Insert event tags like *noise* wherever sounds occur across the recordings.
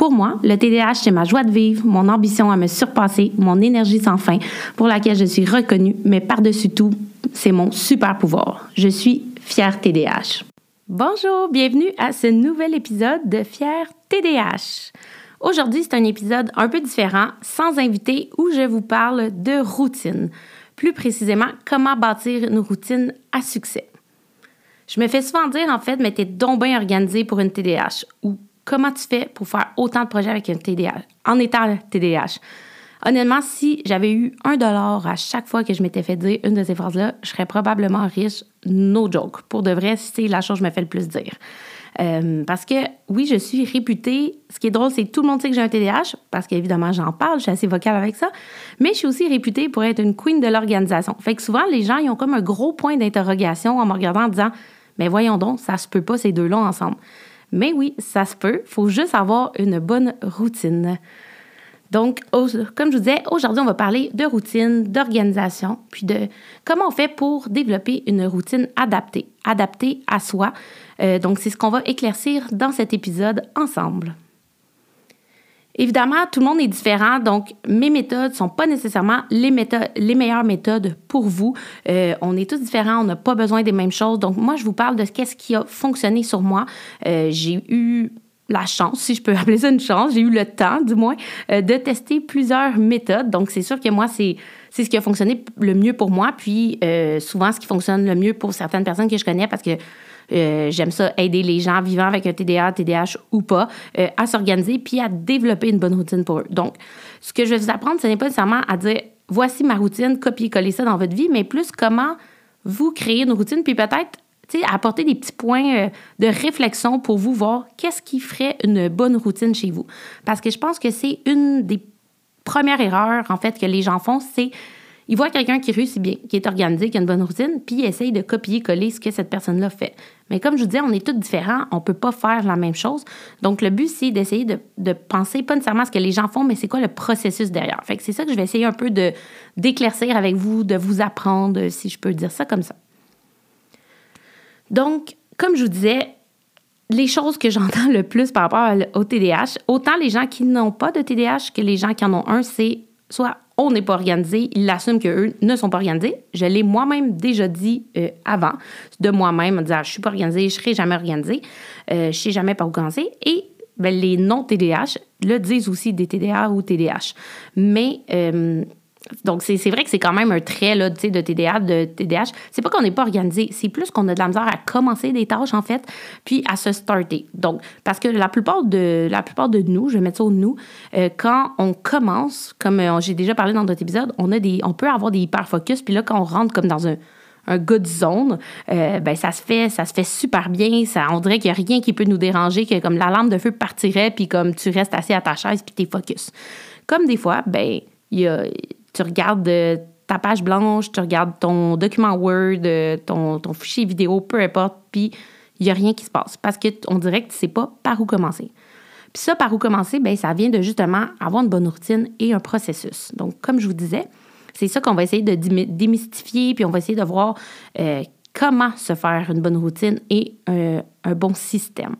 Pour moi, le TDAH, c'est ma joie de vivre, mon ambition à me surpasser, mon énergie sans fin, pour laquelle je suis reconnue, mais par-dessus tout, c'est mon super pouvoir. Je suis fière TDAH. Bonjour, bienvenue à ce nouvel épisode de Fière TDAH. Aujourd'hui, c'est un épisode un peu différent, sans invité, où je vous parle de routine. Plus précisément, comment bâtir une routine à succès. Je me fais souvent dire, en fait, mais t'es donc bien organisé pour une TDAH comment tu fais pour faire autant de projets avec un TDAH, en étant TDAH? Honnêtement, si j'avais eu un dollar à chaque fois que je m'étais fait dire une de ces phrases-là, je serais probablement riche, no joke. Pour de vrai, c'est la chose que je me fais le plus dire. Euh, parce que oui, je suis réputée. Ce qui est drôle, c'est que tout le monde sait que j'ai un TDAH, parce qu'évidemment, j'en parle, je suis assez vocale avec ça. Mais je suis aussi réputée pour être une queen de l'organisation. Fait que souvent, les gens, ils ont comme un gros point d'interrogation en me regardant en disant Mais voyons donc, ça se peut pas ces deux-là ensemble. Mais oui, ça se peut. Il faut juste avoir une bonne routine. Donc, comme je vous disais, aujourd'hui, on va parler de routine, d'organisation, puis de comment on fait pour développer une routine adaptée, adaptée à soi. Euh, donc, c'est ce qu'on va éclaircir dans cet épisode ensemble. Évidemment, tout le monde est différent, donc mes méthodes ne sont pas nécessairement les, meilleures méthodes pour vous. Euh, on est tous différents, on n'a pas besoin des mêmes choses. Donc moi, je vous parle de ce qui a fonctionné sur moi. Euh, j'ai eu la chance, si je peux *laughs* appeler ça une chance, j'ai eu le temps, du moins, euh, de tester plusieurs méthodes. Donc c'est sûr que moi, c'est c'est ce qui a fonctionné le mieux pour moi, puis souvent ce qui fonctionne le mieux pour certaines personnes que je connais parce que euh, j'aime ça aider les gens vivant avec un TDA, TDAH ou pas euh, à s'organiser puis à développer une bonne routine pour eux. Donc, ce que je vais vous apprendre, ce n'est pas nécessairement à dire voici ma routine, copier-coller ça dans votre vie, mais plus comment vous créer une routine puis peut-être apporter des petits points euh, de réflexion pour vous voir qu'est-ce qui ferait une bonne routine chez vous. Parce que je pense que c'est une des premières erreurs, en fait, que les gens font, c'est il voit quelqu'un qui réussit bien, qui est organisé, qui a une bonne routine, puis il essaye de copier-coller ce que cette personne-là fait. Mais comme je vous disais, on est tous différents, on ne peut pas faire la même chose. Donc, le but, c'est d'essayer de, penser pas nécessairement à ce que les gens font, mais c'est quoi le processus derrière. Fait que c'est ça que je vais essayer un peu de d'éclaircir avec vous, de vous apprendre, si je peux dire ça comme ça. Donc, comme je vous disais, les choses que j'entends *laughs* le plus par rapport au TDAH, autant les gens qui n'ont pas de TDAH que les gens qui en ont un, c'est soit on n'est pas organisé, ils l'assument qu'eux ne sont pas organisés. Je l'ai moi-même déjà dit euh, avant, de moi-même, en disant je suis pas organisée, je serai jamais organisée, euh, je ne sais jamais pas où commencer. Et ben, les non-TDAH le disent aussi des TDA ou TDAH. Mais euh, donc, c'est vrai que c'est quand même un trait là, de TDA, de TDAH. C'est pas qu'on n'est pas organisé, c'est plus qu'on a de la misère à commencer des tâches, en fait, puis à se starter. Donc, parce que la plupart de, la plupart de nous, je vais mettre ça au nous, euh, quand on commence, comme euh, j'ai déjà parlé dans d'autres épisodes, on, a des, on peut avoir des hyper-focus, puis là, quand on rentre comme dans un, un good zone, euh, ben ça se fait ça se fait super bien. Ça, on dirait qu'il n'y a rien qui peut nous déranger, que comme la lampe de feu partirait, puis comme tu restes assis à ta chaise, puis tu es focus. Comme des fois, ben il y a tu regardes euh, ta page blanche, tu regardes ton document Word, euh, ton, fichier vidéo, peu importe, puis il n'y a rien qui se passe parce qu'on dirait que tu ne sais pas par où commencer. Puis ça, par où commencer, bien, ça vient de justement avoir une bonne routine et un processus. Donc, comme je vous disais, c'est ça qu'on va essayer de démystifier, puis on va essayer de voir euh, comment se faire une bonne routine et un bon système.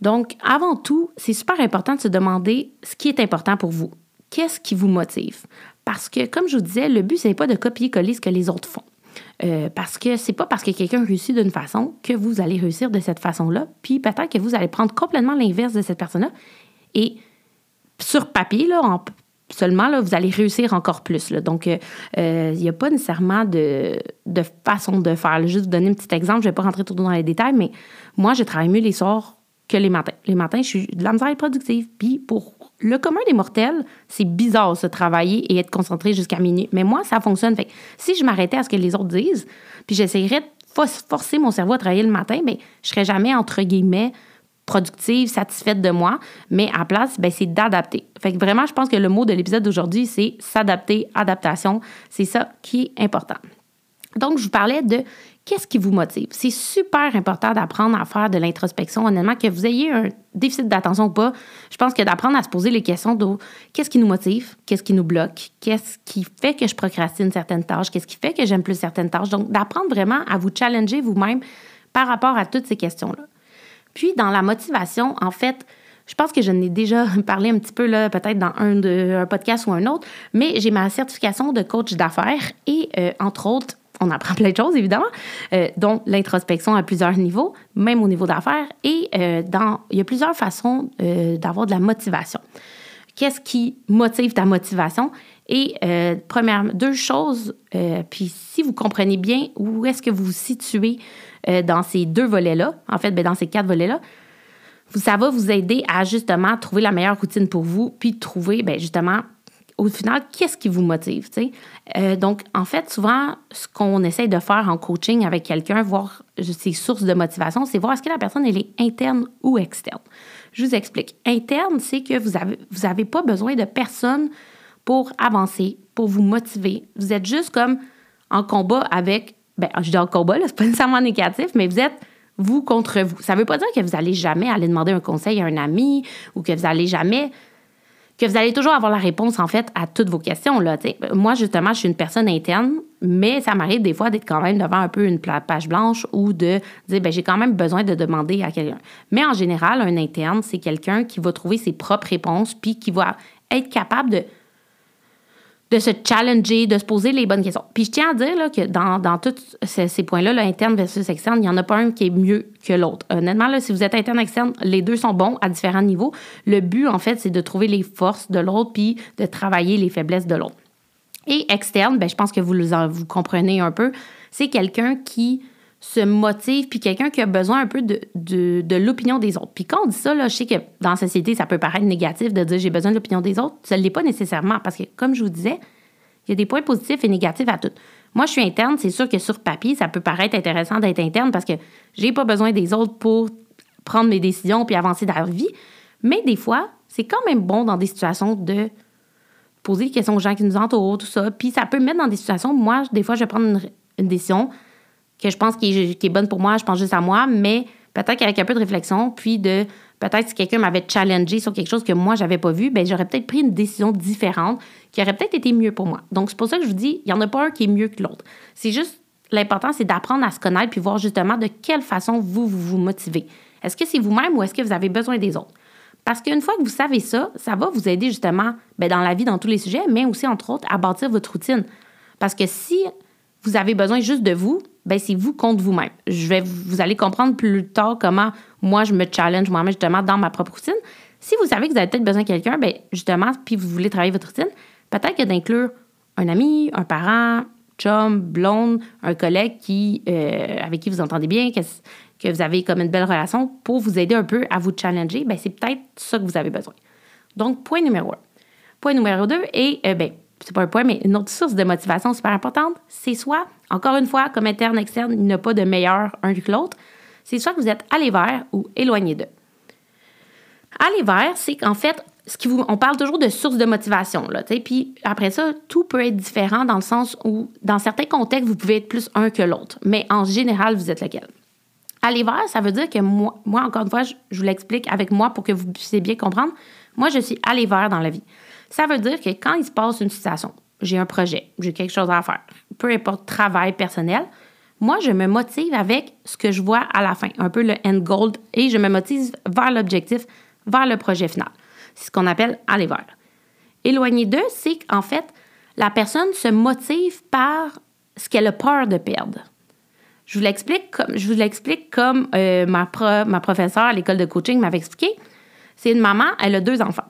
Donc, avant tout, c'est super important de se demander ce qui est important pour vous qu'est-ce qui vous motive? Parce que, comme je vous disais, le but, ce n'est pas de copier-coller ce que les autres font. Euh, parce que c'est pas parce que quelqu'un réussit d'une façon que vous allez réussir de cette façon-là. Puis peut-être que vous allez prendre complètement l'inverse de cette personne-là. Et sur papier, là, seulement, là, vous allez réussir encore plus. Donc, euh, euh, il n'y a pas nécessairement de, façon de faire. Juste vous donner un petit exemple, je ne vais pas rentrer tout dans les détails, mais moi, je travaille mieux les soirs que les matins. Les matins, je suis de la misère productive. Puis pour le commun des mortels, c'est bizarre se travailler et être concentré jusqu'à minuit. Mais moi, ça fonctionne. Fait si je m'arrêtais à ce que les autres disent, puis j'essayerais de forcer mon cerveau à travailler le matin, bien, je serais jamais, entre guillemets, productive, satisfaite de moi, mais à place, ben, c'est d'adapter. Fait que vraiment, je pense que le mot de l'épisode d'aujourd'hui, c'est s'adapter, adaptation. C'est ça qui est important. Donc, je vous parlais de qu'est-ce qui vous motive? C'est super important d'apprendre à faire de l'introspection, honnêtement, que vous ayez un déficit d'attention ou pas. Je pense que d'apprendre à se poser les questions de qu'est-ce qui nous motive, qu'est-ce qui nous bloque, qu'est-ce qui fait que je procrastine certaines tâches, qu'est-ce qui fait que j'aime plus certaines tâches? Donc, d'apprendre vraiment à vous challenger vous-même par rapport à toutes ces questions-là. Puis, dans la motivation, en fait, je pense que je n'ai déjà *laughs* parlé un petit peu, là, peut-être dans un, de, un podcast ou un autre, mais j'ai ma certification de coach d'affaires et, euh, entre autres, on apprend plein de choses, évidemment, euh, dont l'introspection à plusieurs niveaux, même au niveau d'affaires. Et euh, dans, il y a plusieurs façons d'avoir de la motivation. Qu'est-ce qui motive ta motivation? Et première, deux choses, puis si vous comprenez bien où est-ce que vous vous situez dans ces deux volets-là, en fait, ben, dans ces quatre volets-là, ça va vous aider à justement trouver la meilleure routine pour vous, puis trouver ben, justement au final, qu'est-ce qui vous motive? Euh, donc, en fait, souvent, ce qu'on essaye de faire en coaching avec quelqu'un, voir ses sources de motivation, c'est voir est-ce que la personne elle est interne ou externe. Je vous explique. Interne, c'est que vous n'avez vous avez pas besoin de personne pour avancer, pour vous motiver. Vous êtes juste comme en combat avec, ben, je dis en combat, c'est pas nécessairement négatif, mais vous êtes vous contre vous. Ça ne veut pas dire que vous allez jamais aller demander un conseil à un ami ou que vous allez jamais que vous allez toujours avoir la réponse en fait à toutes vos questions. Moi justement, je suis une personne interne, mais ça m'arrive des fois d'être quand même devant un peu une page blanche ou de dire ben j'ai quand même besoin de demander à quelqu'un. Mais en général, un interne, c'est quelqu'un qui va trouver ses propres réponses puis qui va être capable de de se challenger, de se poser les bonnes questions. Puis je tiens à dire que dans, tous ces, points-là, interne versus externe, il n'y en a pas un qui est mieux que l'autre. Honnêtement, là, si vous êtes interne externe, les deux sont bons à différents niveaux. Le but, en fait, c'est de trouver les forces de l'autre puis de travailler les faiblesses de l'autre. Et externe, ben, je pense que vous, vous comprenez un peu, c'est quelqu'un qui se motive, puis quelqu'un qui a besoin un peu de, de, l'opinion des autres. Puis quand on dit ça, là, je sais que dans la société, ça peut paraître négatif de dire j'ai besoin de l'opinion des autres. Ça ne l'est pas nécessairement, parce que comme je vous disais, il y a des points positifs et négatifs à tout. Moi, je suis interne, c'est sûr que sur papier, ça peut paraître intéressant d'être interne parce que j'ai pas besoin des autres pour prendre mes décisions puis avancer dans la vie. Mais des fois, c'est quand même bon dans des situations de poser des questions aux gens qui nous entourent, tout ça. Puis ça peut me mettre dans des situations, moi, des fois, je vais prendre une décision, que je pense qui est, bonne pour moi, je pense juste à moi, mais peut-être qu'avec un peu de réflexion, puis de peut-être si quelqu'un m'avait challengé sur quelque chose que moi, j'avais pas vu, ben j'aurais peut-être pris une décision différente qui aurait peut-être été mieux pour moi. Donc, c'est pour ça que je vous dis, il n'y en a pas un qui est mieux que l'autre. C'est juste, l'important, c'est d'apprendre à se connaître puis voir justement de quelle façon vous vous, motivez. Est-ce que c'est vous-même ou est-ce que vous avez besoin des autres? Parce qu'une fois que vous savez ça, ça va vous aider justement ben, dans la vie, dans tous les sujets, mais aussi, entre autres, à bâtir votre routine. Parce que si vous avez besoin juste de vous, ben c'est vous contre vous-même. Je vais, vous allez comprendre plus tard comment moi je me challenge moi-même justement dans ma propre routine. Si vous savez que vous avez peut-être besoin de quelqu'un, ben justement, puis vous voulez travailler votre routine, peut-être que d'inclure un ami, un parent, chum, blonde, un collègue qui, euh, avec qui vous entendez bien, que, que, vous avez comme une belle relation pour vous aider un peu à vous challenger, ben c'est peut-être ça que vous avez besoin. Donc, point numéro un. Point numéro deux, et euh, ben, c'est pas un point, mais une autre source de motivation super importante, c'est soit, encore une fois, comme interne, externe, il n'y a pas de meilleur un que l'autre, c'est soit que vous êtes allé vers ou éloigné d'eux. Aller vers, c'est qu'en fait, ce qui vous, on parle toujours de source de motivation, puis après ça, tout peut être différent dans le sens où, dans certains contextes, vous pouvez être plus un que l'autre, mais en général, vous êtes lequel? Aller vers, ça veut dire que moi, moi encore une fois, je, je vous l'explique avec moi pour que vous puissiez bien comprendre. Moi, je suis allé vers dans la vie. Ça veut dire que quand il se passe une situation, j'ai un projet, j'ai quelque chose à faire, peu importe travail personnel, moi, je me motive avec ce que je vois à la fin, un peu le end goal, et je me motive vers l'objectif, vers le projet final. C'est ce qu'on appelle aller vers. Éloigner d'eux, c'est qu'en fait, la personne se motive par ce qu'elle a peur de perdre. Je vous l'explique comme, je vous l'explique comme euh, ma, ma professeure à l'école de coaching m'avait expliqué. C'est une maman, elle a deux enfants.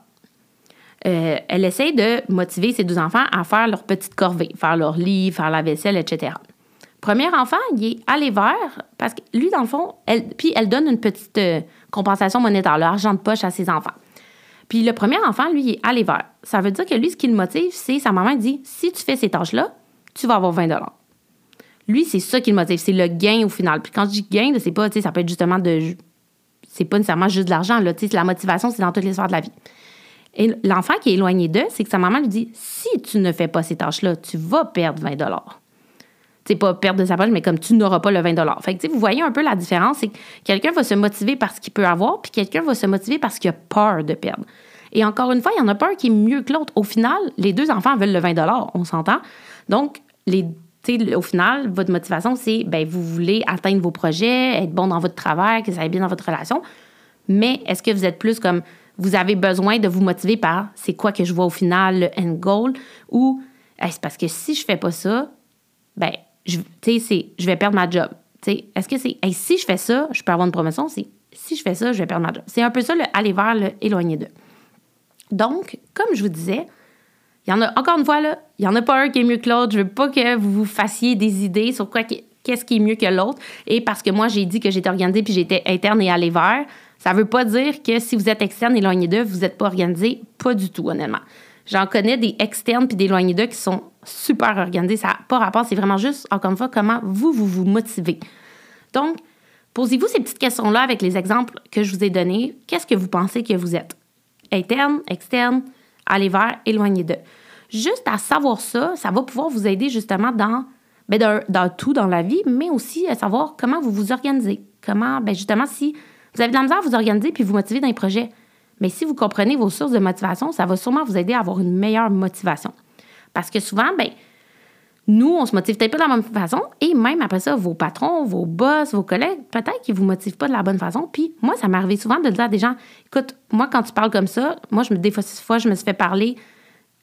Euh, elle essaie de motiver ses deux enfants à faire leur petite corvée, faire leur lit, faire la vaisselle, etc. Premier enfant, il est allé vers, parce que lui, dans le fond, elle, puis elle donne une petite euh, compensation monétaire, l'argent de poche à ses enfants. Puis le premier enfant, lui, il est allé vers. Ça veut dire que lui, ce qui le motive, c'est sa maman dit si tu fais ces tâches-là, tu vas avoir 20 Lui, c'est ça qui le motive, c'est le gain au final. Puis quand je dis gain, c'est pas, tu sais, ça peut être justement de c'est pas nécessairement juste de l'argent. Là, la motivation, c'est dans toutes les de la vie. Et l'enfant qui est éloigné d'eux, c'est que sa maman lui dit si tu ne fais pas ces tâches-là, tu vas perdre 20 c'est pas perdre de sa poche, mais comme tu n'auras pas le 20 Fait que, vous voyez un peu la différence, c'est que quelqu'un va se motiver parce qu'il peut avoir, puis quelqu'un va se motiver parce qu'il a peur de perdre. Et encore une fois, il y en a pas un qui est mieux que l'autre. Au final, les deux enfants veulent le 20 on s'entend. Donc, au final, votre motivation, c'est ben, vous voulez atteindre vos projets, être bon dans votre travail, que ça aille bien dans votre relation. Mais est-ce que vous êtes plus comme vous avez besoin de vous motiver par c'est quoi que je vois au final, le end goal, ou c'est parce que si je fais pas ça, ben je, je vais perdre ma job. Est-ce que c'est si je fais ça, je peux avoir une promotion? Si je fais ça, je vais perdre ma job. C'est un peu ça, le aller vers le éloigné d'eux. Donc, comme je vous disais, il y en a, encore une fois, là, il n'y en a pas un qui est mieux que l'autre. Je veux pas que vous vous fassiez des idées sur quoi, qu'est-ce qui est mieux que l'autre. Et parce que moi, j'ai dit que j'étais organisée puis j'étais interne et aller vers, ça ne veut pas dire que si vous êtes externe éloigné d'eux, vous n'êtes pas organisé. Pas du tout, honnêtement. J'en connais des externes puis des éloignés d'eux qui sont super organisés. Ça n'a pas rapport. C'est vraiment juste, encore une fois, comment vous, vous vous motivez. Donc, posez-vous ces petites questions-là avec les exemples que je vous ai donnés. Qu'est-ce que vous pensez que vous êtes? Interne, externe, aller vers, éloigné d'eux. Juste à savoir ça, ça va pouvoir vous aider justement dans, ben dans, dans, tout dans la vie, mais aussi à savoir comment vous vous organisez. Comment, ben justement, si vous avez de la misère à vous organiser puis vous motiver dans les projets, mais si vous comprenez vos sources de motivation, ça va sûrement vous aider à avoir une meilleure motivation. Parce que souvent, ben, nous, on se motive peut-être pas de la même façon, et même après ça, vos patrons, vos boss, vos collègues, peut-être qu'ils vous motivent pas de la bonne façon. Puis moi, ça m'est arrivé souvent de dire à des gens, écoute, moi, quand tu parles comme ça, moi, je me, des fois, je me suis fait parler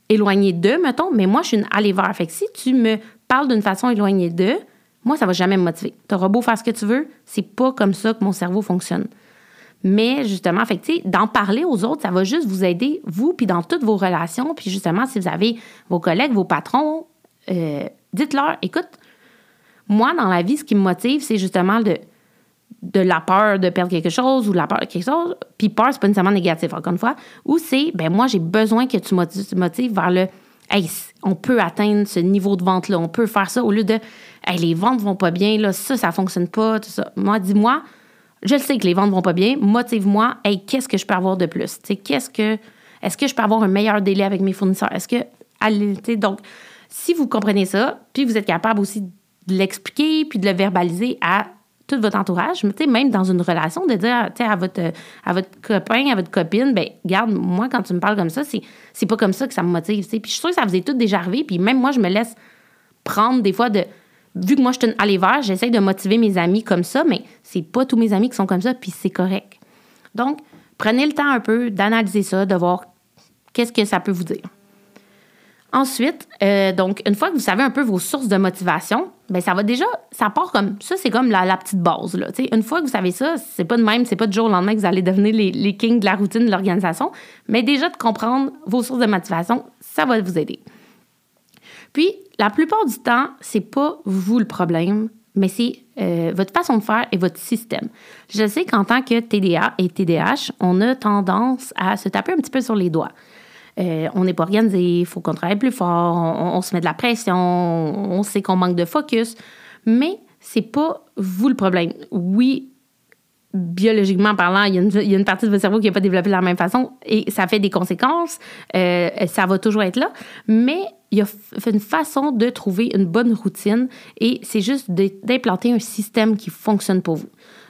éloigné d'eux, mettons, mais moi, je suis une aller vers. Fait que si tu me parles d'une façon éloignée d'eux, moi, ça va jamais me motiver. Tu auras beau faire ce que tu veux, c'est pas comme ça que mon cerveau fonctionne. Mais justement, fait d'en parler aux autres, ça va juste vous aider, vous, puis dans toutes vos relations. Puis justement, si vous avez vos collègues, vos patrons, euh, dites-leur, écoute, moi, dans la vie, ce qui me motive, c'est justement de, de la peur de perdre quelque chose ou la peur de quelque chose. Puis peur, c'est pas nécessairement négatif, encore une fois. Ou c'est, ben moi, j'ai besoin que tu me motives vers le, hey, on peut atteindre ce niveau de vente-là, on peut faire ça au lieu de, hey, les ventes vont pas bien, là, ça, ça fonctionne pas, tout ça. Moi, dis-moi, je sais que les ventes vont pas bien, motive-moi, hey, qu'est-ce que je peux avoir de plus? qu'est-ce que, est-ce que je peux avoir un meilleur délai avec mes fournisseurs? Est-ce que, donc, si vous comprenez ça, puis vous êtes capable aussi de l'expliquer, puis de le verbaliser à tout votre entourage, même dans une relation, de dire à votre, à votre copain, à votre copine, ben garde, moi, quand tu me parles comme ça, c'est, c'est pas comme ça que ça me motive. Puis je suis sûre que ça vous est tout déjà arrivé, puis même moi, je me laisse prendre des fois de vu que moi, je suis une aller vers, j'essaie de motiver mes amis comme ça, mais c'est pas tous mes amis qui sont comme ça, puis c'est correct. Donc, prenez le temps un peu d'analyser ça, de voir qu'est-ce que ça peut vous dire. Ensuite, euh, donc, une fois que vous savez un peu vos sources de motivation, ben ça va déjà, ça part comme, ça c'est comme la, petite base. Là, une fois que vous savez ça, c'est pas de même, c'est pas du jour au lendemain que vous allez devenir les kings de la routine de l'organisation, mais déjà de comprendre vos sources de motivation, ça va vous aider. Puis, la plupart du temps, c'est pas vous le problème, mais c'est euh, votre façon de faire et votre système. Je sais qu'en tant que TDA et TDH, on a tendance à se taper un petit peu sur les doigts. Euh, on n'est pas organisé, il faut qu'on travaille plus fort, on, se met de la pression, on sait qu'on manque de focus, mais c'est pas vous le problème. Oui, biologiquement parlant, il y, a une, partie de votre cerveau qui n'est pas développée de la même façon et ça fait des conséquences. Euh, ça va toujours être là. Mais il y a une façon de trouver une bonne routine et c'est juste d'implanter un système qui fonctionne pour vous.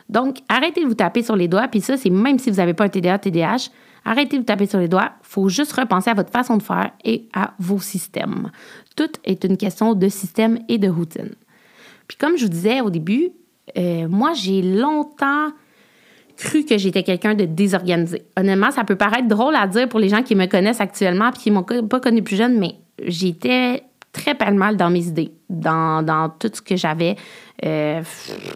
Donc, arrêtez de vous taper sur les doigts. Puis ça, c'est même si vous n'avez pas un TDA, TDAH, arrêtez de vous taper sur les doigts. Il faut juste repenser à votre façon de faire et à vos systèmes. Tout est une question de système et de routine. Puis comme je vous disais au début, euh, moi, j'ai longtemps cru que j'étais quelqu'un de désorganisé. Honnêtement, ça peut paraître drôle à dire pour les gens qui me connaissent actuellement et qui m'ont pas connu plus jeune, mais j'étais très pas mal dans mes idées, dans, tout ce que j'avais. Euh,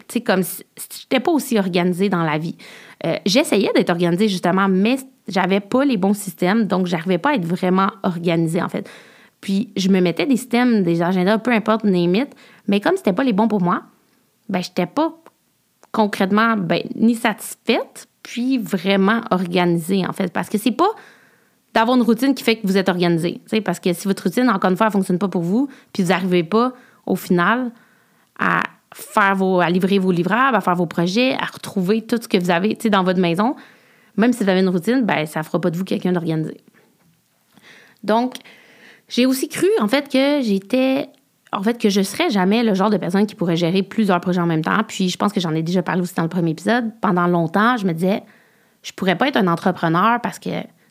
tu sais, comme si j'étais pas aussi organisée dans la vie. Euh, j'essayais d'être organisée, justement, mais j'avais pas les bons systèmes, donc j'arrivais pas à être vraiment organisée, en fait. Puis, je me mettais des systèmes, des agendas, peu importe, limite, mais comme c'était pas les bons pour moi, ben, j'étais pas concrètement ben, ni satisfaite, puis vraiment organisée, en fait. Parce que c'est pas d'avoir une routine qui fait que vous êtes organisé. Parce que si votre routine, encore une fois, ne fonctionne pas pour vous, puis vous n'arrivez pas, au final, à faire vos, à livrer vos livrables, à faire vos projets, à retrouver tout ce que vous avez dans votre maison. Même si vous avez une routine, ben, ça ne fera pas de vous quelqu'un d'organisé. Donc, j'ai aussi cru, en fait, que j'étais. En fait, que je serais jamais le genre de personne qui pourrait gérer plusieurs projets en même temps. Puis, je pense que j'en ai déjà parlé aussi dans le premier épisode. Pendant longtemps, je me disais, je pourrais pas être un entrepreneur parce que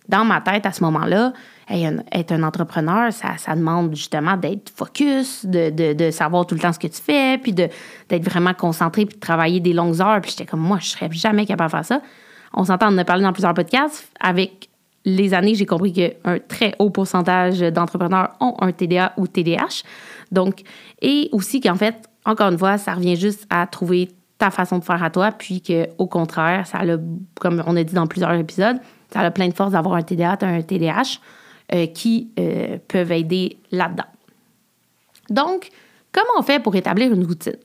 dans ma tête, à ce moment-là, être un entrepreneur, ça, demande justement d'être focus, de, de, savoir tout le temps ce que tu fais, puis d'être vraiment concentré, puis de travailler des longues heures. Puis j'étais comme, moi, je serais jamais capable de faire ça. On s'entend, on a parlé dans plusieurs podcasts. Avec les années, j'ai compris qu'un très haut pourcentage d'entrepreneurs ont un TDA ou TDH. Donc, et aussi qu'en fait, encore une fois, ça revient juste à trouver ta façon de faire à toi, puis qu'au contraire, ça a, comme on a dit dans plusieurs épisodes, ça a plein de force d'avoir un TDA, un TDH euh, qui euh, peuvent aider là-dedans. Donc, comment on fait pour établir une routine?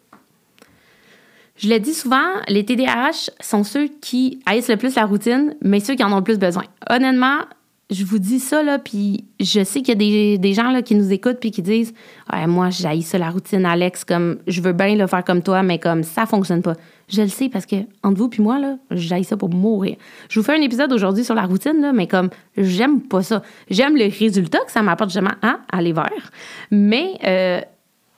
Je le dis souvent, les TDAH sont ceux qui haïssent le plus la routine, mais ceux qui en ont le plus besoin. Honnêtement, je vous dis ça, là, puis je sais qu'il y a des, des, gens là, qui nous écoutent puis qui disent ouais, Moi, j'haïs ça, la routine, Alex, comme je veux bien le faire comme toi, mais comme ça fonctionne pas. Je le sais parce que, entre vous puis moi, là, j'haïs ça pour mourir. Je vous fais un épisode aujourd'hui sur la routine, là, mais comme j'aime pas ça. J'aime le résultat que ça m'apporte justement à aller vers, mais euh,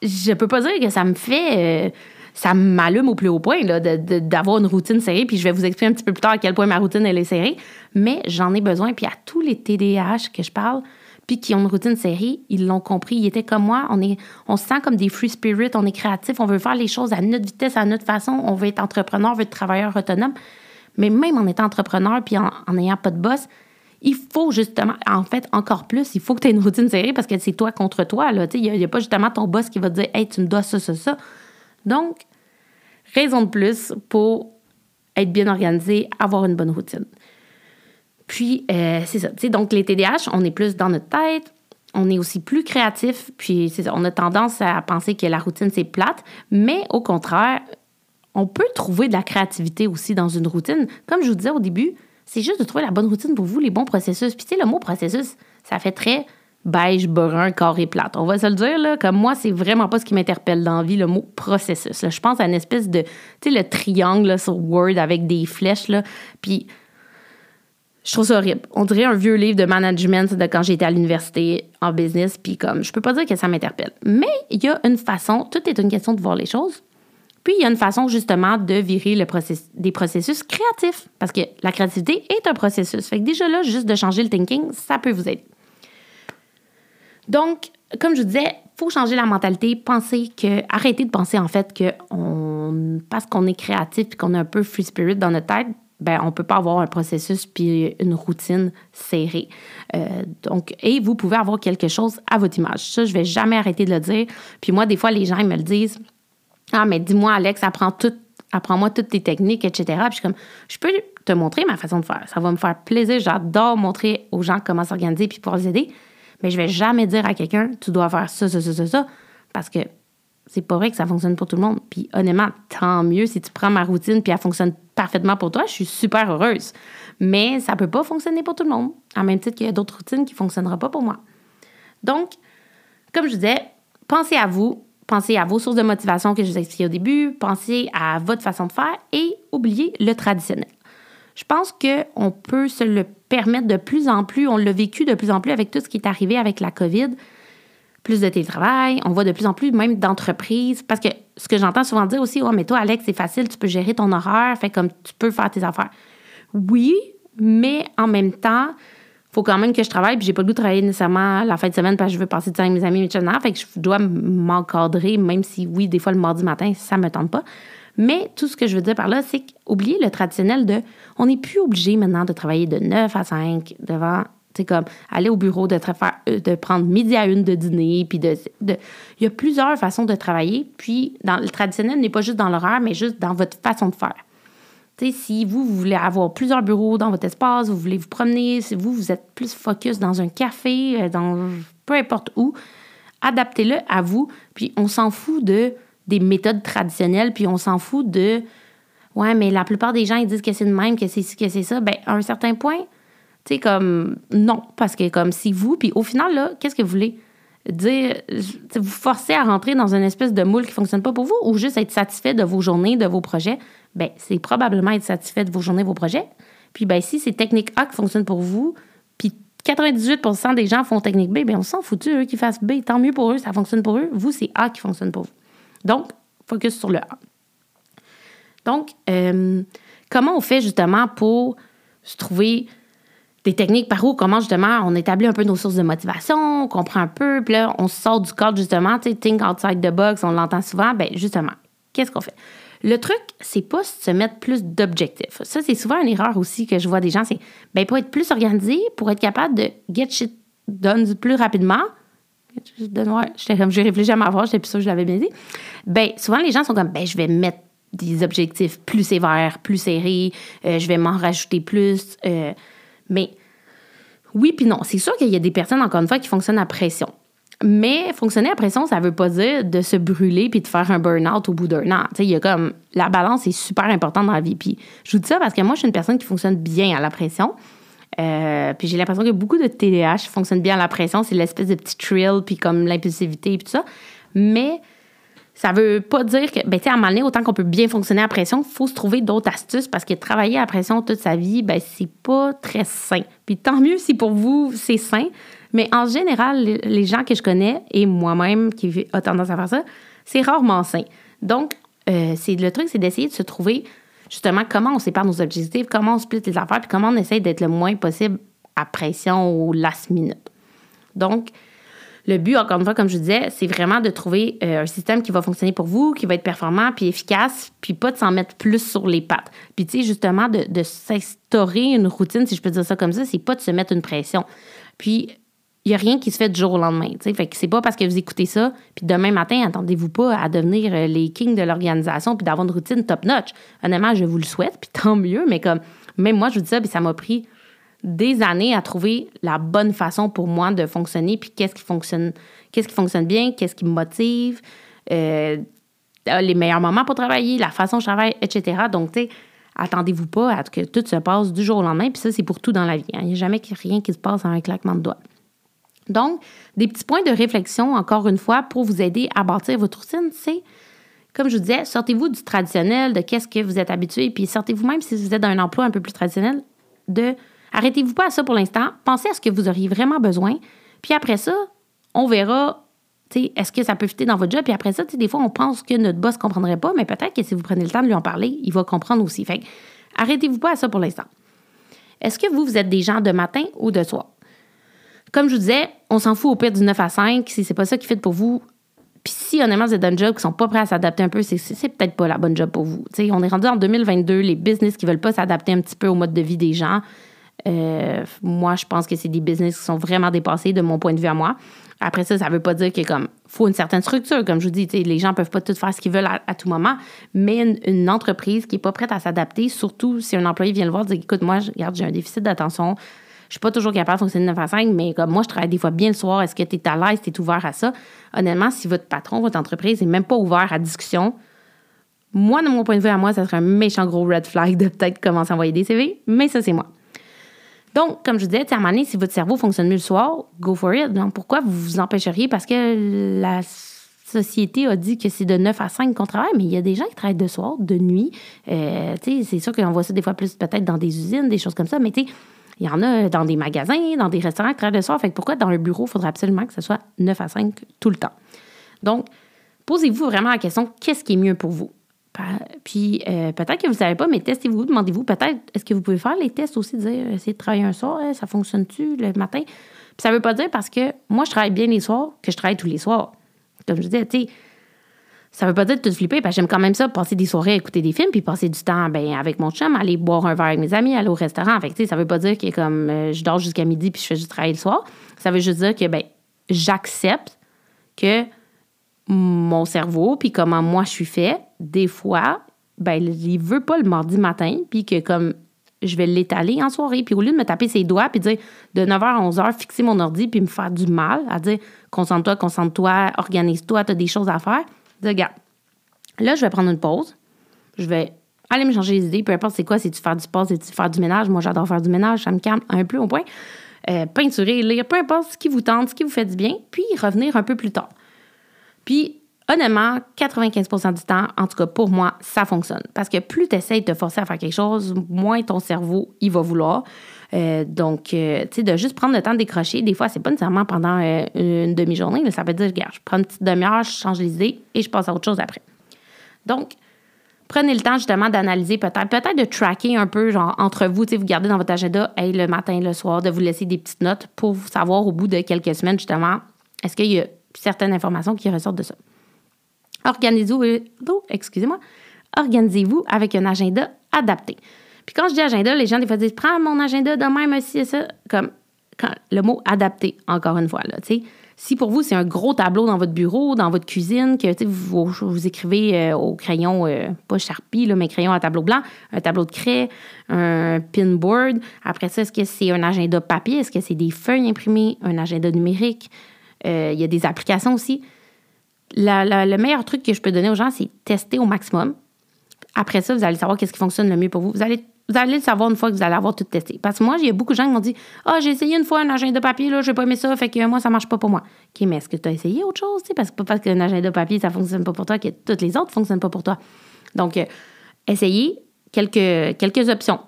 je peux pas dire que ça me fait. Euh, ça m'allume au plus haut point d'avoir une routine serrée. Puis je vais vous expliquer un petit peu plus tard à quel point ma routine elle est serrée. Mais j'en ai besoin. Puis à tous les TDAH que je parle, puis qui ont une routine serrée, ils l'ont compris. Ils étaient comme moi. On, est, on se sent comme des free spirit. On est créatif. On veut faire les choses à notre vitesse, à notre façon. On veut être entrepreneur, on veut être travailleur autonome. Mais même en étant entrepreneur puis en n'ayant pas de boss, il faut justement, en fait, encore plus, il faut que tu aies une routine serrée parce que c'est toi contre toi. Il n'y a, a, pas justement ton boss qui va te dire Hey, tu me dois ça, ça, ça. Donc, raison de plus pour être bien organisé, avoir une bonne routine. Puis, euh, c'est ça. donc, les TDAH, on est plus dans notre tête, on est aussi plus créatif, puis ça, on a tendance à penser que la routine, c'est plate, mais au contraire, on peut trouver de la créativité aussi dans une routine. Comme je vous disais au début, c'est juste de trouver la bonne routine pour vous, les bons processus. Puis, tu sais, le mot processus, ça fait très beige, brun, carré, plate. On va se le dire, là, comme moi, c'est vraiment pas ce qui m'interpelle dans la vie, le mot processus. Je pense à une espèce de, tu sais, le triangle sur Word avec des flèches, là, puis je trouve ça horrible. On dirait un vieux livre de management de quand j'étais à l'université en business, puis comme, je peux pas dire que ça m'interpelle. Mais il y a une façon, tout est une question de voir les choses. Puis il y a une façon justement de virer le des processus créatifs, parce que la créativité est un processus. Fait que déjà là, juste de changer le thinking, ça peut vous aider. Donc, comme je vous disais, faut changer la mentalité, penser que, arrêter de penser en fait que on, parce qu'on est créatif et qu'on a un peu free spirit dans notre tête, ben on peut pas avoir un processus puis une routine serrée. Euh, donc, et vous pouvez avoir quelque chose à votre image. Ça, je vais jamais arrêter de le dire. Puis moi, des fois, les gens ils me le disent. Ah, mais dis-moi, Alex, apprends tout, apprends-moi toutes tes techniques, etc. Puis je suis comme, je peux te montrer ma façon de faire. Ça va me faire plaisir. J'adore montrer aux gens comment s'organiser puis pouvoir les aider mais je vais jamais dire à quelqu'un, tu dois faire ça, ça, ça, ça, ça, parce que c'est pas vrai que ça fonctionne pour tout le monde. Puis honnêtement, tant mieux si tu prends ma routine puis elle fonctionne parfaitement pour toi, je suis super heureuse. Mais ça peut pas fonctionner pour tout le monde, en même titre qu'il y a d'autres routines qui ne fonctionneront pas pour moi. Donc, comme je disais, pensez à vous, pensez à vos sources de motivation que je vous ai expliquées au début, pensez à votre façon de faire et oubliez le traditionnel. Je pense qu'on peut se le permettre de plus en plus, on l'a vécu de plus en plus avec tout ce qui est arrivé avec la COVID, plus de télétravail, on voit de plus en plus même d'entreprises, parce que ce que j'entends souvent dire aussi, oh, mais toi, Alex, c'est facile, tu peux gérer ton horaire, fait comme tu peux faire tes affaires. Oui, mais en même temps, faut quand même que je travaille, puis j'ai pas le goût de travailler nécessairement la fin de semaine parce que je veux passer du temps avec mes amis, etc. Fait que je dois m'encadrer, même si, oui, des fois, le mardi matin, ça me tente pas. Mais tout ce que je veux dire par là, c'est qu'oublier le traditionnel de on n'est plus obligé maintenant de travailler de 9 à 5 devant c'est comme aller au bureau, de, faire, euh, de prendre midi à une de dîner, puis de, Il y a plusieurs façons de travailler, puis dans, le traditionnel n'est pas juste dans l'horaire, mais juste dans votre façon de faire. si vous, vous voulez avoir plusieurs bureaux dans votre espace, vous voulez vous promener, si vous, vous êtes plus focus dans un café, euh, dans peu importe où, adaptez-le à vous, puis on s'en fout de des méthodes traditionnelles, puis on s'en fout de Ouais, mais la plupart des gens, ils disent que c'est le même, que c'est ci, que c'est ça. Ben, à un certain point, tu sais, comme non, parce que comme si vous, puis au final, là, qu'est-ce que vous voulez? dire, vous forcer à rentrer dans une espèce de moule qui ne fonctionne pas pour vous ou juste être satisfait de vos journées, de vos projets, ben c'est probablement être satisfait de vos journées, vos projets. Puis ben si c'est technique A qui fonctionne pour vous, puis 98% des gens font technique B, ben on s'en fout, eux qui fassent B, tant mieux pour eux, ça fonctionne pour eux. Vous, c'est A qui fonctionne pour vous. Donc, focus sur le A. Donc, euh, comment on fait justement pour se trouver des techniques par où, comment justement on établit un peu nos sources de motivation, on comprend un peu, puis là, on sort du cadre justement, tu sais, think outside the box, on l'entend souvent, ben justement, qu'est-ce qu'on fait? Le truc, c'est pas se mettre plus d'objectifs. Ça, c'est souvent une erreur aussi que je vois des gens, c'est ben, pour être plus organisé, pour être capable de get shit done plus rapidement. J'ai réfléchi à ma voix, j'étais plus sûre que je l'avais bien dit. Ben, souvent, les gens sont comme, ben, je vais mettre des objectifs plus sévères, plus serrés, euh, je vais m'en rajouter plus. Euh, mais oui, puis non. C'est sûr qu'il y a des personnes, encore une fois, qui fonctionnent à pression. Mais fonctionner à pression, ça veut pas dire de se brûler puis de faire un burn-out au bout d'un an. Il y a comme la balance est super importante dans la vie. Puis je vous dis ça parce que moi, je suis une personne qui fonctionne bien à la pression. Euh, puis j'ai l'impression que beaucoup de TDAH fonctionnent bien à la pression. C'est l'espèce de petit thrill puis comme l'impulsivité et tout ça. Mais ça veut pas dire que, ben, tu sais, à un moment donné, autant qu'on peut bien fonctionner à pression, il faut se trouver d'autres astuces parce que travailler à pression toute sa vie, ben, c'est pas très sain. Puis tant mieux si pour vous, c'est sain. Mais en général, les gens que je connais et moi-même qui a tendance à faire ça, c'est rarement sain. Donc, euh, le truc, c'est d'essayer de se trouver justement comment on sépare nos objectifs, comment on split les affaires, puis comment on essaie d'être le moins possible à pression ou last minute. Donc, le but, encore une fois, comme je disais, c'est vraiment de trouver euh, un système qui va fonctionner pour vous, qui va être performant, puis efficace, puis pas de s'en mettre plus sur les pattes. Puis, tu sais, justement, de, s'instaurer une routine, si je peux dire ça comme ça, c'est pas de se mettre une pression. Puis, il n'y a rien qui se fait du jour au lendemain. sais. Fait que c'est pas parce que vous écoutez ça, puis demain matin, attendez-vous pas à devenir euh, les kings de l'organisation, puis d'avoir une routine top-notch. Honnêtement, je vous le souhaite, puis tant mieux, mais comme, même moi, je vous dis ça, puis ça m'a pris des années à trouver la bonne façon pour moi de fonctionner, puis qu'est-ce qui fonctionne, qu'est-ce qui fonctionne bien, qu'est-ce qui me motive, euh, les meilleurs moments pour travailler, la façon dont je travaille, etc. Donc, tu sais, attendez-vous pas à ce que tout se passe du jour au lendemain, puis ça, c'est pour tout dans la vie. Hein. Il n'y a jamais rien qui se passe en un claquement de doigts. Donc, des petits points de réflexion, encore une fois, pour vous aider à bâtir votre routine, c'est, comme je vous disais, sortez-vous du traditionnel, de qu'est-ce que vous êtes habitué, puis sortez-vous même si vous êtes dans un emploi un peu plus traditionnel, de Arrêtez-vous pas à ça pour l'instant. Pensez à ce que vous auriez vraiment besoin. Puis après ça, on verra, est-ce que ça peut fitter dans votre job? Puis après ça, des fois, on pense que notre boss ne comprendrait pas, mais peut-être que si vous prenez le temps de lui en parler, il va comprendre aussi. Fait arrêtez-vous pas à ça pour l'instant. Est-ce que vous, vous êtes des gens de matin ou de soir? Comme je vous disais, on s'en fout au pire du 9 à 5. Si c'est pas ça qui fait pour vous, puis si honnêtement vous êtes dans un job qui sont pas prêts à s'adapter un peu, c'est, c'est peut-être pas la bonne job pour vous. on est rendu en 2022, les business qui veulent pas s'adapter un petit peu au mode de vie des gens, euh, moi, je pense que c'est des business qui sont vraiment dépassés de mon point de vue à moi. Après ça, ça ne veut pas dire qu'il faut une certaine structure. Comme je vous dis, les gens ne peuvent pas tout faire ce qu'ils veulent à, tout moment, mais une, entreprise qui n'est pas prête à s'adapter, surtout si un employé vient le voir et dit Écoute, moi, regarde, j'ai un déficit d'attention, je suis pas toujours capable de fonctionner de 9 à 5, mais comme moi, je travaille des fois bien le soir. Est-ce que tu es à l'aise, tu es ouvert à ça? Honnêtement, si votre patron, votre entreprise n'est même pas ouvert à discussion, moi, de mon point de vue à moi, ça serait un méchant gros red flag de peut-être commencer à envoyer des CV, mais ça, c'est moi. Donc, comme je disais, à un moment donné, si votre cerveau fonctionne mieux le soir, go for it. Pourquoi vous vous empêcheriez? Parce que la société a dit que c'est de 9 à 5 qu'on travaille, mais il y a des gens qui travaillent de soir, de nuit. Euh, c'est sûr qu'on voit ça des fois plus peut-être dans des usines, des choses comme ça, mais tu il y en a dans des magasins, dans des restaurants qui travaillent de soir. Fait que pourquoi dans le bureau, il faudrait absolument que ce soit 9 à 5 tout le temps? Donc, posez-vous vraiment la question, qu'est-ce qui est mieux pour vous? Puis euh, peut-être que vous ne savez pas, mais testez-vous, demandez-vous peut-être, est-ce que vous pouvez faire les tests aussi, dire, essayer de travailler un soir, hein, ça fonctionne-tu le matin? Puis ça ne veut pas dire parce que moi, je travaille bien les soirs que je travaille tous les soirs. Comme je disais, tu sais, ça veut pas dire de tout flipper, parce que j'aime quand même ça, passer des soirées à écouter des films, puis passer du temps ben, avec mon chum, aller boire un verre avec mes amis, aller au restaurant. Fait ça veut pas dire que comme euh, je dors jusqu'à midi puis je fais juste travailler le soir. Ça veut juste dire que ben, j'accepte que mon cerveau, puis comment moi je suis fait, des fois, ben, il veut pas le mardi matin, puis que comme je vais l'étaler en soirée, puis au lieu de me taper ses doigts, puis dire de 9h à 11h, fixer mon ordi, puis me faire du mal, à dire concentre-toi, concentre-toi, organise-toi, tu as des choses à faire, regarde, là, je vais prendre une pause, je vais aller me changer les idées, peu importe c'est quoi, c'est tu faire du sport, c'est tu faire du ménage, moi j'adore faire du ménage, ça me calme un peu au point. euh, peinturer, lire, peu importe ce qui vous tente, ce qui vous fait du bien, puis revenir un peu plus tard. Puis, honnêtement, 95% du temps, en tout cas pour moi, ça fonctionne. Parce que plus tu essaies de te forcer à faire quelque chose, moins ton cerveau, il va vouloir. Euh, donc, euh, tu sais, de juste prendre le temps de décrocher, des fois, c'est pas nécessairement pendant euh, une demi-journée, mais ça veut dire, regarde, je prends une petite demi-heure, je change les idées et je passe à autre chose après. Donc, prenez le temps justement d'analyser peut-être, peut-être de tracker un peu, genre, entre vous, tu sais, vous gardez dans votre agenda, hey, le matin, le soir, de vous laisser des petites notes pour savoir au bout de quelques semaines, justement, est-ce qu'il y a certaines informations qui ressortent de ça. Organisez-vous, excusez-moi, organisez-vous avec un agenda adapté. Puis quand je dis agenda, les gens, des fois, disent Prends mon agenda de même aussi, ça. Comme le mot adapté, encore une fois. Si pour vous, c'est un gros tableau dans votre bureau, dans votre cuisine, que vous, écrivez euh, au crayon, euh, pas Sharpie, mais crayon à tableau blanc, un tableau de craie, un pinboard. Après ça, est-ce que c'est un agenda papier? Est-ce que c'est des feuilles imprimées, un agenda numérique? Euh, il y a des applications aussi. le meilleur truc que je peux donner aux gens, c'est tester au maximum. Après ça, vous allez savoir qu'est-ce qui fonctionne le mieux pour vous. Vous allez vous allez le savoir une fois que vous allez avoir tout testé. Parce que moi, il y a beaucoup de gens qui m'ont dit Ah, j'ai essayé une fois un agenda papier, là, j'ai pas aimé ça, fait que moi, ça marche pas pour moi. OK, mais est-ce que tu as essayé autre chose? Parce que pas parce qu'un agenda papier, ça fonctionne pas pour toi, que toutes les autres fonctionnent pas pour toi. Donc, euh, essayez quelques, quelques options.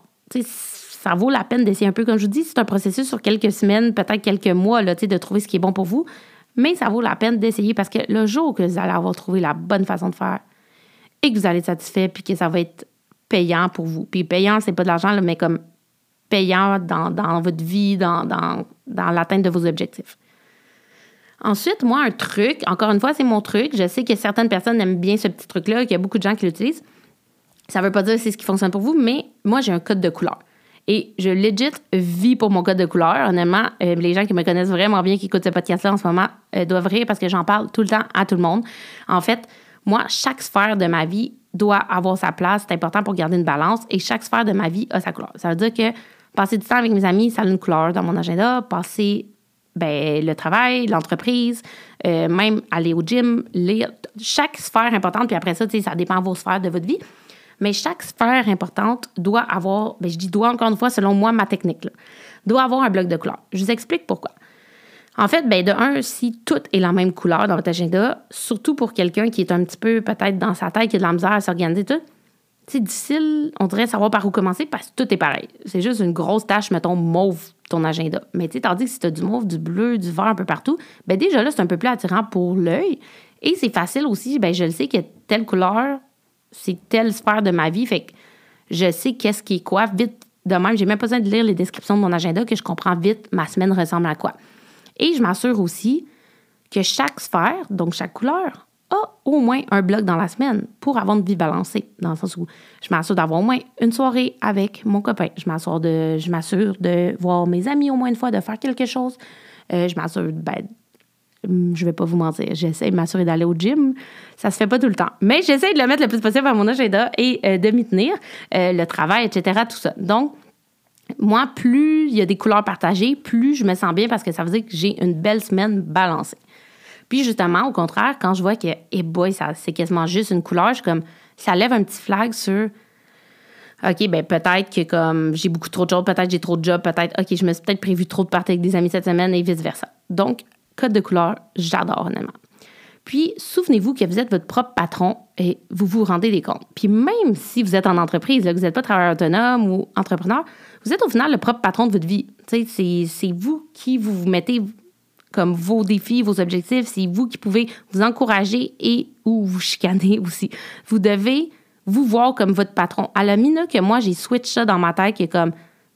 Ça vaut la peine d'essayer un peu. Comme je vous dis, c'est un processus sur quelques semaines, peut-être quelques mois, là, de trouver ce qui est bon pour vous. Mais ça vaut la peine d'essayer parce que le jour que vous allez avoir trouvé la bonne façon de faire et que vous allez être satisfait, puis que ça va être payant pour vous. Puis payant, c'est pas de l'argent, mais comme payant dans, votre vie, dans, dans, l'atteinte de vos objectifs. Ensuite, moi, un truc, encore une fois, c'est mon truc. Je sais que certaines personnes aiment bien ce petit truc-là, qu'il y a beaucoup de gens qui l'utilisent. Ça ne veut pas dire que c'est ce qui fonctionne pour vous, mais moi, j'ai un code de couleur. Et je legit vis pour mon code de couleur. Honnêtement, euh, les gens qui me connaissent vraiment bien, qui écoutent ce podcast-là en ce moment, euh, doivent rire parce que j'en parle tout le temps à tout le monde. En fait, moi, chaque sphère de ma vie doit avoir sa place. C'est important pour garder une balance. Et chaque sphère de ma vie a sa couleur. Ça veut dire que passer du temps avec mes amis, ça a une couleur dans mon agenda. Passer ben, le travail, l'entreprise, euh, même aller au gym, lire. Chaque sphère importante, puis après ça, ça dépend de vos sphères de votre vie. Mais chaque sphère importante doit avoir, ben, je dis doit encore une fois, selon moi, ma technique, doit avoir un bloc de couleur. Je vous explique pourquoi. En fait, ben de un, si tout est la même couleur dans votre agenda, surtout pour quelqu'un qui est un petit peu peut-être dans sa tête, qui a de la misère à s'organiser tout, c'est difficile, on dirait, savoir par où commencer parce que tout est pareil. C'est juste une grosse tâche, mettons, mauve, ton agenda. Mais tu tandis que si tu as du mauve, du bleu, du vert un peu partout, ben déjà là, c'est un peu plus attirant pour l'œil. Et c'est facile aussi, ben je le sais que telle couleur, c'est telle sphère de ma vie, fait que je sais qu'est-ce qui est quoi. Vite, de même, j'ai même pas besoin de lire les descriptions de mon agenda que je comprends vite ma semaine ressemble à quoi. Et je m'assure aussi que chaque sphère, donc chaque couleur, a au moins un bloc dans la semaine pour avoir une vie balancée, dans le sens où je m'assure d'avoir au moins une soirée avec mon copain. Je m'assure de, je m'assure de voir mes amis au moins une fois, de faire quelque chose. Euh, je m'assure, ben, je vais pas vous mentir, j'essaie de m'assurer d'aller au gym. Ça se fait pas tout le temps. Mais j'essaie de le mettre le plus possible à mon agenda et euh, de m'y tenir. Euh, le travail, etc., tout ça. Donc, moi, plus il y a des couleurs partagées, plus je me sens bien parce que ça veut dire que j'ai une belle semaine balancée. Puis justement, au contraire, quand je vois que, eh boy, ça, c'est quasiment juste une couleur, je comme, ça lève un petit flag sur, OK, ben peut-être que comme j'ai beaucoup trop de choses, peut-être j'ai trop de jobs, peut-être, OK, je me suis peut-être prévu trop de parties avec des amis cette semaine et vice-versa. Donc, code de couleur, j'adore honnêtement. Puis, souvenez-vous que vous êtes votre propre patron et vous vous rendez des comptes. Puis, même si vous êtes en entreprise, vous n'êtes pas travailleur autonome ou entrepreneur, vous êtes au final le propre patron de votre vie. C'est vous qui vous, mettez comme vos défis, vos objectifs. C'est vous qui pouvez vous encourager et ou vous chicaner *laughs* aussi. Vous devez vous voir comme votre patron. À la minute que moi, j'ai switch ça dans ma tête, qui comme,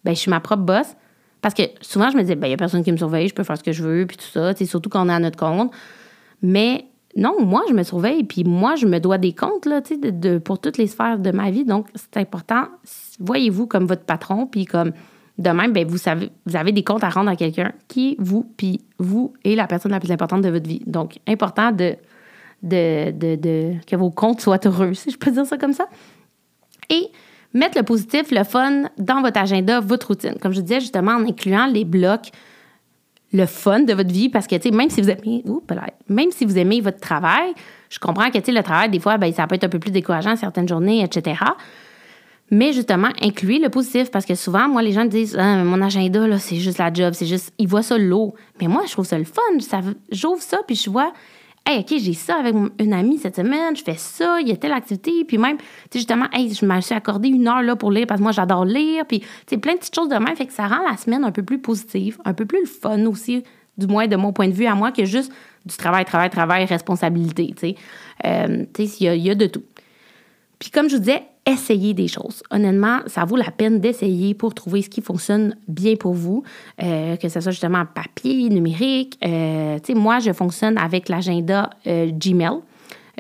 ben, je suis ma propre boss. Parce que souvent, je me disais, ben, il n'y a personne qui me surveille, je peux faire ce que je veux, puis tout ça, surtout quand on est à notre compte. Mais non, moi, je me surveille, puis moi, je me dois des comptes là, de, pour toutes les sphères de ma vie. Donc, c'est important. Voyez-vous comme votre patron, puis comme de même, bien, vous, savez, vous avez des comptes à rendre à quelqu'un qui vous, puis vous est la personne la plus importante de votre vie. Donc, important de, de, de, que vos comptes soient heureux, si je peux dire ça comme ça. Et mettre le positif, le fun dans votre agenda, votre routine. Comme je disais justement, en incluant les blocs le fun de votre vie parce que, même si vous aimez, même si vous aimez votre travail, je comprends que, le travail, des fois, ben, ça peut être un peu plus décourageant certaines journées, etc. Mais justement, incluez le positif parce que souvent, moi, les gens me disent ah, mon agenda, là, c'est juste la job, c'est juste. Ils voient ça lourd. Mais moi, je trouve ça le fun. J'ouvre ça, puis je vois Hey, OK, j'ai ça avec une amie cette semaine, je fais ça, il y a telle activité. Puis même, tu sais, justement, hey, je me suis accordé une heure là pour lire parce que moi, j'adore lire. Puis, tu sais, plein de petites choses de même. Fait que ça rend la semaine un peu plus positive, un peu plus le fun aussi, du moins de mon point de vue à moi, que juste du travail, travail, travail, responsabilité, tu sais. Euh, il y, a de tout. Puis, comme je vous disais, essayez des choses. Honnêtement, ça vaut la peine d'essayer pour trouver ce qui fonctionne bien pour vous, euh, que ce soit justement papier, numérique. Euh, moi, je fonctionne avec l'agenda euh, Gmail.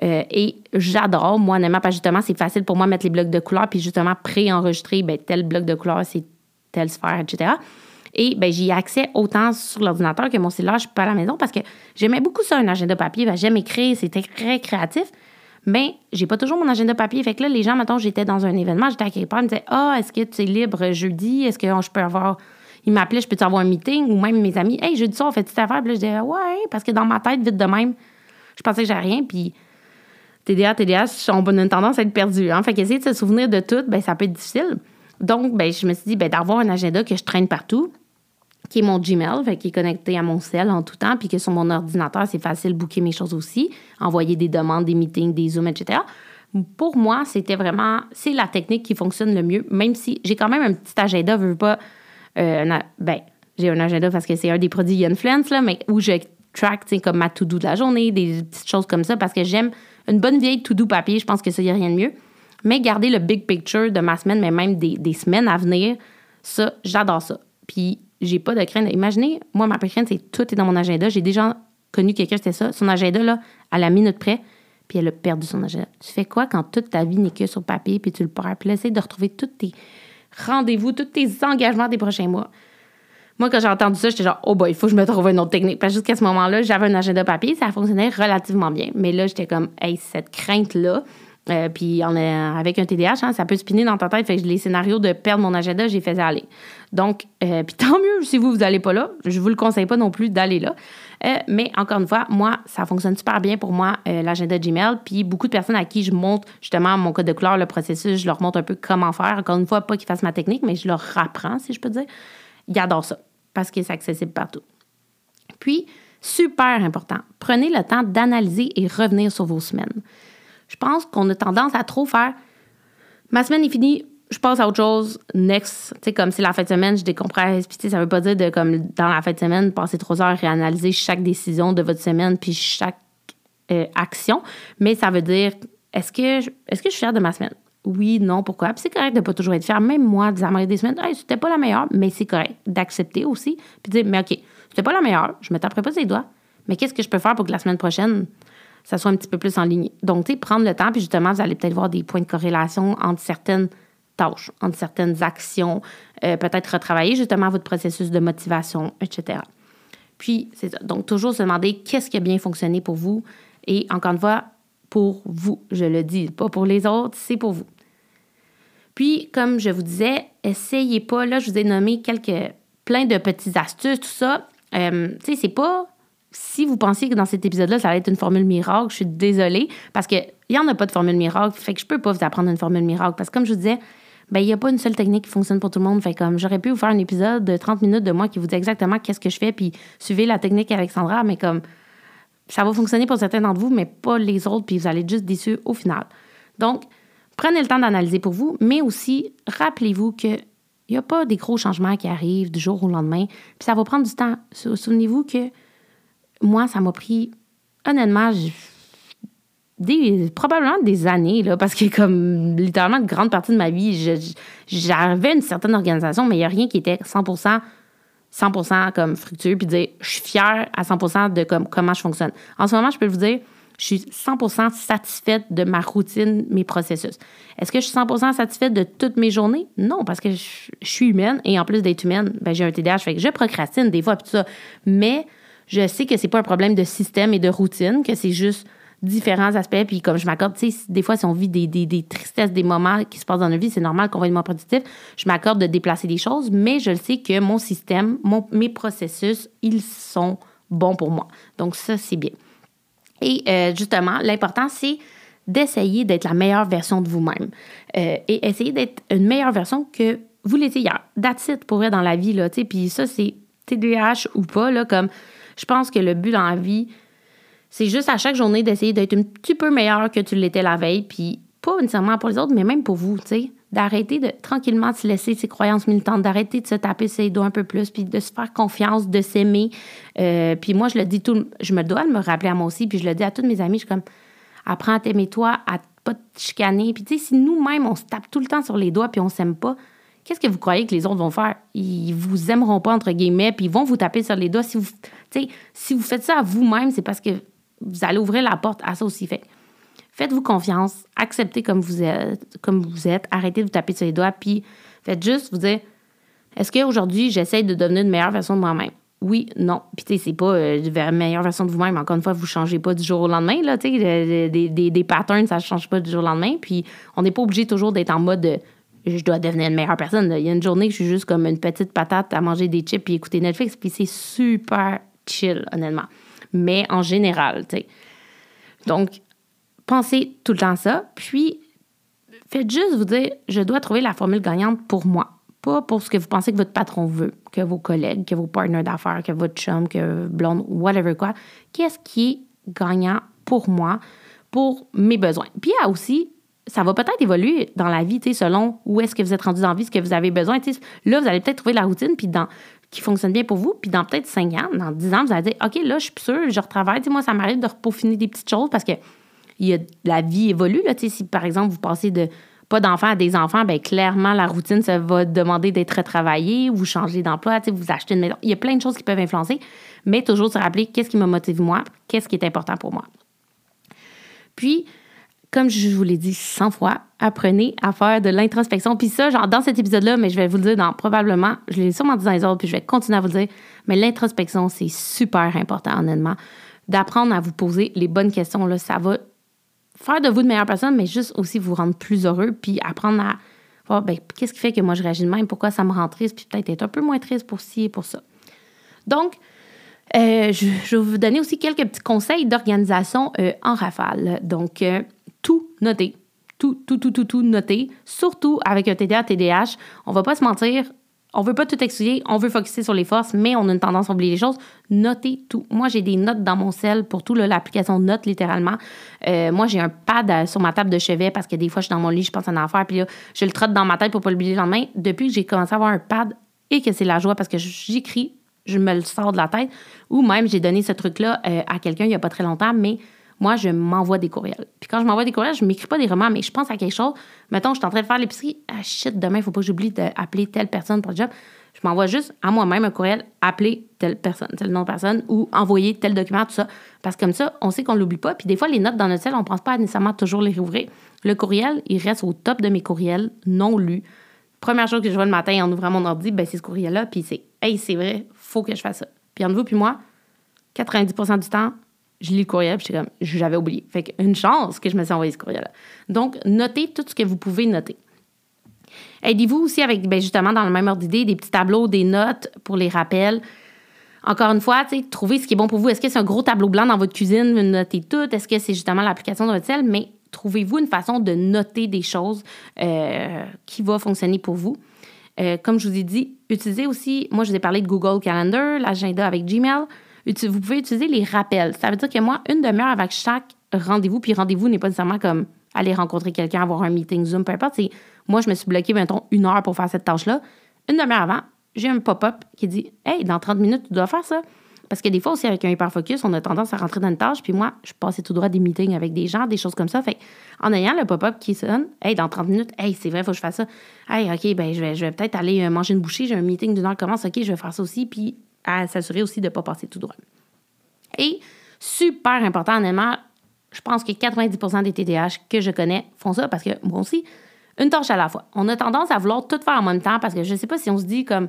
et j'adore, moi, honnêtement, parce que justement, c'est facile pour moi de mettre les blocs de couleurs, puis justement, pré-enregistrer, ben, tel bloc de couleurs, c'est telle sphère, etc. Et ben, j'y ai accès autant sur l'ordinateur que mon cellulaire, je suis pas à la maison parce que j'aimais beaucoup ça, un agenda papier. Ben, j'aime écrire, c'était très créatif. Mais j'ai pas toujours mon agenda papier. Fait que là, les gens, mettons, j'étais dans un événement, j'étais à quelque part, ils me disaient Ah, est-ce que tu es libre jeudi? Est-ce que je peux avoir. Ils m'appelaient, je peux-tu avoir un meeting? Ou même mes amis, Hey, jeudi soir, on fait cette affaire. Puis là, je disais Ouais, parce que dans ma tête, vite de même, je pensais que j'avais rien. Puis TDA, TDA, ont une tendance à être perdu. Hein? Fait qu'essayer de se souvenir de tout, ben, ça peut être difficile. Donc, ben, je me suis dit, ben, d'avoir un agenda que je traîne partout, qui est mon Gmail, qui est connecté à mon cell en tout temps, puis que sur mon ordinateur, c'est facile de booker mes choses aussi, envoyer des demandes, des meetings, des Zooms, etc. Pour moi, c'était vraiment, c'est la technique qui fonctionne le mieux, même si j'ai quand même un petit agenda, veux pas, euh, ben, j'ai un agenda parce que c'est un des produits Influence, là, mais où je track, comme ma to-do de la journée, des petites choses comme ça, parce que j'aime une bonne vieille to-do papier, je pense que ça, y a rien de mieux. Mais garder le big picture de ma semaine, mais même des, des semaines à venir, ça, j'adore ça. Puis j'ai pas de crainte. Imaginez, moi, ma crainte, c'est tout est dans mon agenda. J'ai déjà connu quelqu'un, c'était ça. Son agenda, là, à la minute près, puis elle a perdu son agenda. Tu fais quoi quand toute ta vie n'est que sur papier, puis tu le perds? Puis essayer de retrouver tous tes rendez-vous, tous tes engagements des prochains mois. Moi, quand j'ai entendu ça, j'étais genre, oh boy, il faut que je me trouve une autre technique. Parce que jusqu'à ce moment-là, j'avais un agenda papier, ça fonctionnait relativement bien. Mais là, j'étais comme, hey, cette crainte-là, euh, puis est, avec un TDAH, hein, ça peut spinner dans ta tête. Fait que les scénarios de perdre mon agenda, j'ai fait aller. Donc, euh, puis tant mieux si vous, vous n'allez pas là. Je vous le conseille pas non plus d'aller là. Euh, mais encore une fois, moi, ça fonctionne super bien pour moi, l'agenda Gmail. Puis beaucoup de personnes à qui je montre justement mon code de couleur, le processus, je leur montre un peu comment faire. Encore une fois, pas qu'ils fassent ma technique, mais je leur apprends, si je peux dire. Ils adorent ça parce que c'est accessible partout. Puis, super important, prenez le temps d'analyser et revenir sur vos semaines je pense qu'on a tendance à trop faire ma semaine est finie, je passe à autre chose, next. Tu sais, comme c'est la fin de semaine, je décompresse. Puis, tu sais, ça veut pas dire de, comme, dans la fin de semaine, passer trois heures et analyser chaque décision de votre semaine puis chaque euh, action. Mais ça veut dire, est-ce que, est-ce que je suis fière de ma semaine? Oui, non, pourquoi? Puis c'est correct de pas toujours être fière. Même moi, des des semaines, c'était pas la meilleure, mais c'est correct d'accepter aussi. Puis dire, mais OK, c'était pas la meilleure, je me taperai pas ses doigts. Mais qu'est-ce que je peux faire pour que la semaine prochaine, ça soit un petit peu plus en ligne. Donc, tu sais, prendre le temps, puis justement, vous allez peut-être voir des points de corrélation entre certaines tâches, entre certaines actions, euh, peut-être retravailler justement votre processus de motivation, etc. Puis, c'est ça. Donc, toujours se demander qu'est-ce qui a bien fonctionné pour vous. Et encore une fois, pour vous, je le dis, pas pour les autres, c'est pour vous. Puis, comme je vous disais, essayez pas, là, je vous ai nommé quelques, plein de petites astuces, tout ça. Euh, tu sais, c'est pas si vous pensiez que dans cet épisode-là, ça allait être une formule miracle, je suis désolée parce qu'il n'y en a pas de formule miracle. Fait que je peux pas vous apprendre une formule miracle parce que, comme je vous disais, ben, il n'y a pas une seule technique qui fonctionne pour tout le monde. Fait comme j'aurais pu vous faire un épisode de 30 minutes de moi qui vous dit exactement qu'est-ce que je fais, puis suivez la technique Alexandra, mais comme ça va fonctionner pour certains d'entre vous, mais pas les autres, puis vous allez être juste déçus au final. Donc, prenez le temps d'analyser pour vous, mais aussi rappelez-vous que il n'y a pas des gros changements qui arrivent du jour au lendemain, puis ça va prendre du temps. Souvenez-vous que moi, ça m'a pris, honnêtement, des, probablement des années, là, parce que comme littéralement une grande partie de ma vie, j'avais une certaine organisation, mais il n'y a rien qui était 100%, 100% comme fructueux, puis dire, je suis fière à 100% de comme, comment je fonctionne. En ce moment, je peux vous dire, je suis 100% satisfaite de ma routine, mes processus. Est-ce que je suis 100% satisfaite de toutes mes journées? Non, parce que je, suis humaine et en plus d'être humaine, ben, j'ai un TDAH, fait je procrastine des fois, tout ça. Mais je sais que c'est pas un problème de système et de routine, que c'est juste différents aspects. Puis comme je m'accorde, tu sais, des fois, si on vit des, des, tristesses, des moments qui se passent dans nos vies, c'est normal qu'on va être moins productif. Je m'accorde de déplacer des choses, mais je le sais que mon système, mon, mes processus, ils sont bons pour moi. Donc ça, c'est bien. Et euh, justement, l'important, c'est d'essayer d'être la meilleure version de vous-même euh, et essayer d'être une meilleure version que vous l'étiez hier. That's it pour vrai dans la vie, là, tu sais. Puis ça, c'est TDAH ou pas, là, comme je pense que le but dans la vie, c'est juste à chaque journée d'essayer d'être un petit peu meilleur que tu l'étais la veille, puis pas nécessairement pour les autres, mais même pour vous, tu sais. D'arrêter de tranquillement se laisser ses croyances militantes, d'arrêter de se taper ses doigts un peu plus, puis de se faire confiance, de s'aimer. Euh, puis moi, je le dis tout, je me dois de me rappeler à moi aussi, puis je le dis à tous mes amis, je suis comme, apprends à t'aimer toi, à pas te chicaner. Puis tu sais, si nous-mêmes, on se tape tout le temps sur les doigts, puis on s'aime pas, qu'est-ce que vous croyez que les autres vont faire? Ils vous aimeront pas, entre guillemets, puis ils vont vous taper sur les doigts. Si vous, si vous faites ça à vous-même, c'est parce que vous allez ouvrir la porte à ça aussi. Fait faites-vous confiance, acceptez comme vous êtes, comme vous êtes, arrêtez de vous taper sur les doigts, puis faites juste vous dire est-ce qu'aujourd'hui, j'essaie de devenir une meilleure version de moi-même? Oui, non. Puis, tu sais, c'est pas euh, une meilleure version de vous-même. Encore une fois, vous changez pas du jour au lendemain, là. Tu sais, des, des, des, patterns, ça change pas du jour au lendemain. Puis, on n'est pas obligé toujours d'être en mode de, je dois devenir une meilleure personne. Il y a une journée que je suis juste comme une petite patate à manger des chips et écouter Netflix, puis c'est super chill, honnêtement. Mais en général, tu sais. Donc, pensez tout le temps ça, puis faites juste vous dire, je dois trouver la formule gagnante pour moi, pas pour ce que vous pensez que votre patron veut, que vos collègues, que vos partenaires d'affaires, que votre chum, que blonde, whatever quoi. Qu'est-ce qui est gagnant pour moi, pour mes besoins? Puis il y a aussi ça va peut-être évoluer dans la vie, selon où est-ce que vous êtes rendu dans la vie, ce que vous avez besoin. Là, vous allez peut-être trouver la routine puis qui fonctionne bien pour vous. Puis dans peut-être 5 ans, dans 10 ans, vous allez dire OK, là, je suis sûre, je retravaille. moi, ça m'arrive de peaufiner des petites choses parce que la vie évolue. Là, si, par exemple, vous passez de pas d'enfants à des enfants, bien, clairement, la routine, ça va demander d'être retravaillée, vous changez d'emploi, vous achetez une maison. Il y a plein de choses qui peuvent influencer, mais toujours se rappeler qu'est-ce qui me motive moi, qu'est-ce qui est important pour moi. Puis, comme je vous l'ai dit 100 fois, apprenez à faire de l'introspection. Puis ça, genre dans cet épisode-là, mais je vais vous le dire dans probablement, je l'ai sûrement dit dans les autres, puis je vais continuer à vous le dire, mais l'introspection, c'est super important, honnêtement. D'apprendre à vous poser les bonnes questions, là, ça va faire de vous de meilleures personnes, mais juste aussi vous rendre plus heureux, puis apprendre à voir, ben, qu'est-ce qui fait que moi je réagis de même, pourquoi ça me rend triste, puis peut-être être un peu moins triste pour ci et pour ça. Donc, euh, je, vais vous donner aussi quelques petits conseils d'organisation euh, en rafale. Donc, euh, tout noter. Tout, tout, tout, tout, tout noter. Surtout avec un TDA, TDAH. On va pas se mentir. On veut pas tout expliquer, on veut focuser sur les forces, mais on a une tendance à oublier les choses. Notez tout. Moi, j'ai des notes dans mon cell pour tout, l'application Note, littéralement. Euh, moi, j'ai un pad euh, sur ma table de chevet parce que des fois, je suis dans mon lit, je pense à en affaire, puis là, je le trotte dans ma tête pour pas l'oublier le lendemain. Depuis que j'ai commencé à avoir un pad et que c'est la joie parce que j'écris, je me le sors de la tête, ou même j'ai donné ce truc-là euh, à quelqu'un il y a pas très longtemps, mais moi, je m'envoie des courriels. Puis quand je m'envoie des courriels, je m'écris pas des romans, mais je pense à quelque chose. Mettons, je suis en train de faire l'épicerie. Ah shit, demain, il faut pas que j'oublie d'appeler telle personne pour le job. Je m'envoie juste à moi-même un courriel, appeler telle personne, tel nom de personne, ou envoyer tel document, tout ça. Parce que comme ça, on sait qu'on l'oublie pas. Puis des fois, les notes dans notre cell, on ne pense pas nécessairement toujours les rouvrir. Le courriel, il reste au top de mes courriels non lus. Première chose que je vois le matin en ouvrant mon ordi, ben, c'est ce courriel-là. Puis c'est, hey, c'est vrai, faut que je fasse ça. Puis entre vous puis moi, 90% du temps, je lis le courriel, puis comme, j'avais oublié. Fait qu'une chance que je me suis envoyé ce courriel-là. Donc, notez tout ce que vous pouvez noter. Aidez-vous aussi avec, ben justement, dans le même ordre d'idée, des petits tableaux, des notes pour les rappels. Encore une fois, trouvez ce qui est bon pour vous. Est-ce que c'est un gros tableau blanc dans votre cuisine, notez tout? Est-ce que c'est justement l'application de votre sel? Mais trouvez-vous une façon de noter des choses euh, qui va fonctionner pour vous. Euh, comme je vous ai dit, utilisez aussi, moi je vous ai parlé de Google Calendar, l'agenda avec Gmail vous pouvez utiliser les rappels. Ça veut dire que moi, une demi-heure avec chaque rendez-vous, puis rendez-vous n'est pas nécessairement comme aller rencontrer quelqu'un, avoir un meeting Zoom, peu importe. moi, je me suis bloqué, mettons, une heure pour faire cette tâche-là. Une demi-heure avant, j'ai un pop-up qui dit Hey, dans 30 minutes, tu dois faire ça. Parce que des fois aussi, avec un hyper-focus, on a tendance à rentrer dans une tâche. Puis moi, je passais tout droit des meetings avec des gens, des choses comme ça. Fait en ayant le pop-up qui sonne, hey, dans 30 minutes, hey, c'est vrai, faut que je fasse ça. Hey, OK, ben, je vais, je vais peut-être aller euh, manger une bouchée. J'ai un meeting d'une heure commence. OK, je vais faire ça aussi. Puis à s'assurer aussi de ne pas passer tout droit. Et super important, honnêtement, je pense que 90% des TDAH que je connais font ça parce que moi aussi, une tâche à la fois. On a tendance à vouloir tout faire en même temps parce que je ne sais pas si on se dit comme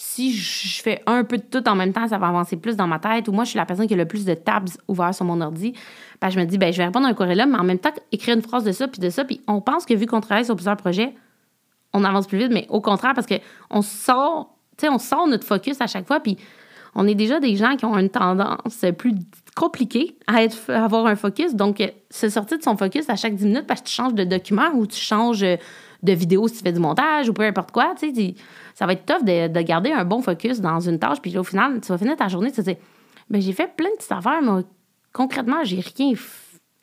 si je fais un peu de tout en même temps, ça va avancer plus dans ma tête. Ou moi, je suis la personne qui a le plus de tabs ouverts sur mon ordi. Ben, je me dis, ben, je vais répondre à un courriel, mais en même temps, écrire une phrase de ça, puis de ça. Puis on pense que vu qu'on travaille sur plusieurs projets, on avance plus vite, mais au contraire, parce qu'on sort, on sort notre focus à chaque fois, puis on est déjà des gens qui ont une tendance plus compliquée à, être, avoir un focus. Donc, se sortir de son focus à chaque 10 minutes parce que tu changes de document ou tu changes de vidéo si tu fais du montage ou peu importe quoi, tu sais, ça va être tough de, garder un bon focus dans une tâche. Puis au final, tu vas finir ta journée, tu te dis, ben, j'ai fait plein de petites affaires, mais concrètement, j'ai rien,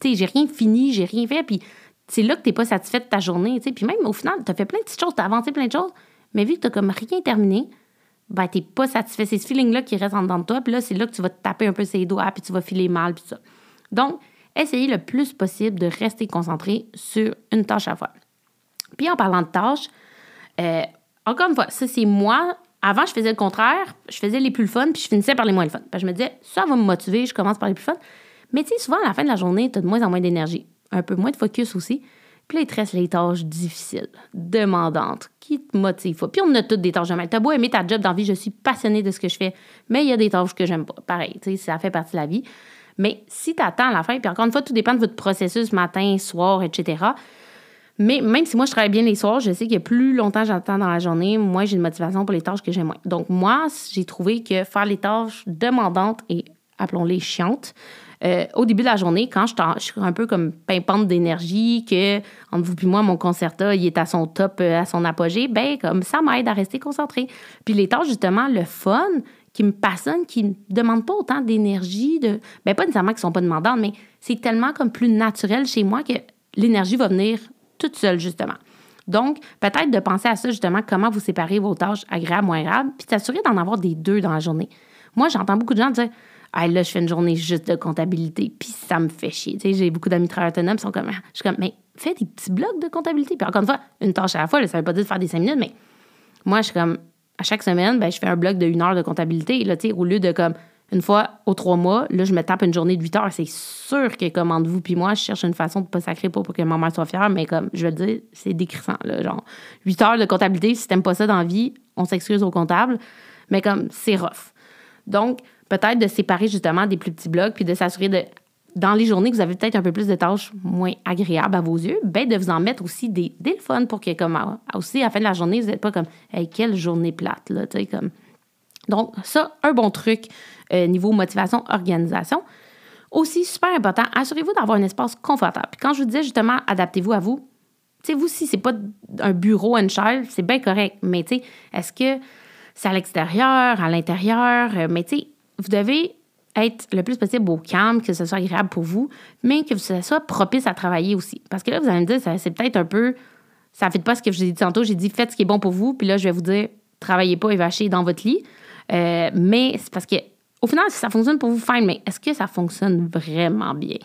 j'ai rien fini, j'ai rien fait. Puis c'est là que tu n'es pas satisfait de ta journée. Puis même au final, tu as fait plein de petites choses, tu as avancé plein de choses, mais vu que tu n'as comme rien terminé, ben, tu n'es pas satisfait. C'est ce feeling-là qui reste en dedans de toi. Puis là, c'est là que tu vas te taper un peu ses doigts, puis tu vas filer mal, puis ça. Donc, essayez le plus possible de rester concentré sur une tâche à fois. Puis en parlant de tâches, euh, encore une fois, ça c'est moi. Avant, je faisais le contraire. Je faisais les plus fun, puis je finissais par les moins le fun. Je me disais, ça va me motiver, je commence par les plus fun. Mais tu sais, souvent, à la fin de la journée, tu as de moins en moins d'énergie. Un peu moins de focus aussi. Puis les tâches difficiles, demandantes, qui te motivent Puis on a toutes des tâches même. T'as beau aimer ta job d'envie, je suis passionnée de ce que je fais, mais il y a des tâches que j'aime pas. Pareil, ça fait partie de la vie. Mais si tu attends à la fin, puis encore une fois, tout dépend de votre processus matin, soir, etc. Mais même si moi, je travaille bien les soirs, je sais que plus longtemps j'attends dans la journée, moi, j'ai une motivation pour les tâches que j'aime moins. Donc, moi, j'ai trouvé que faire les tâches demandantes et, appelons-les, chiantes, euh, au début de la journée, quand je, suis un peu comme pimpante d'énergie, que entre vous et moi, mon concerta, il est à son top, euh, à son apogée, ben comme ça m'aide à rester concentré. Puis les tâches, justement, le fun, qui me passionnent, qui ne demandent pas autant d'énergie, de, ben pas nécessairement qu'ils sont pas demandantes, mais c'est tellement comme plus naturel chez moi que l'énergie va venir toute seule, justement. Donc, peut-être de penser à ça, justement, comment vous séparez vos tâches agréables, moins agréables, puis s'assurer d'en avoir des deux dans la journée. Moi, j'entends beaucoup de gens dire là, je fais une journée juste de comptabilité, puis ça me fait chier. Tu sais, j'ai beaucoup d'amis travailleurs autonomes sont comme, je suis comme, mais fais des petits blocs de comptabilité. Puis encore une fois, une tâche à la fois, ça ça veut pas dire de faire des cinq minutes, mais moi, je suis comme, à chaque semaine, ben, je fais un bloc de une heure de comptabilité. Là, tu sais, au lieu de comme, une fois aux trois mois, là, je me tape une journée de 8 heures. C'est sûr que, comme entre vous puis moi, je cherche une façon de pas sacrer pour, que ma mère soit fière, mais comme je veux le dire, c'est décrissant. Là, genre, 8 heures de comptabilité, si t'aimes pas ça dans la vie, on s'excuse au comptable, mais comme c'est rough. Donc, peut-être de séparer justement des plus petits blocs, puis de s'assurer de, dans les journées que vous avez peut-être un peu plus de tâches moins agréables à vos yeux, ben de vous en mettre aussi des, des fun pour que, comme, aussi, à la fin de la journée, vous n'êtes pas comme, hey, quelle journée plate, là, tu sais, comme. Donc, ça, un bon truc euh, niveau motivation, organisation. Aussi, super important, assurez-vous d'avoir un espace confortable. Puis quand je vous disais justement, adaptez-vous à vous, tu sais, vous, si c'est pas un bureau, une chaise, c'est bien correct. Mais tu sais, est-ce que c'est à l'extérieur, à l'intérieur? Euh, mais tu sais, vous devez être le plus possible au calme, que ce soit agréable pour vous, mais que ce soit propice à travailler aussi. Parce que là, vous allez me dire, c'est peut-être un peu. Ça ne fait pas ce que je vous ai dit tantôt. J'ai dit, faites ce qui est bon pour vous. Puis là, je vais vous dire, travaillez pas et vachez dans votre lit. Euh, mais c'est parce que au final, si ça fonctionne pour vous, fine, mais est-ce que ça fonctionne vraiment bien?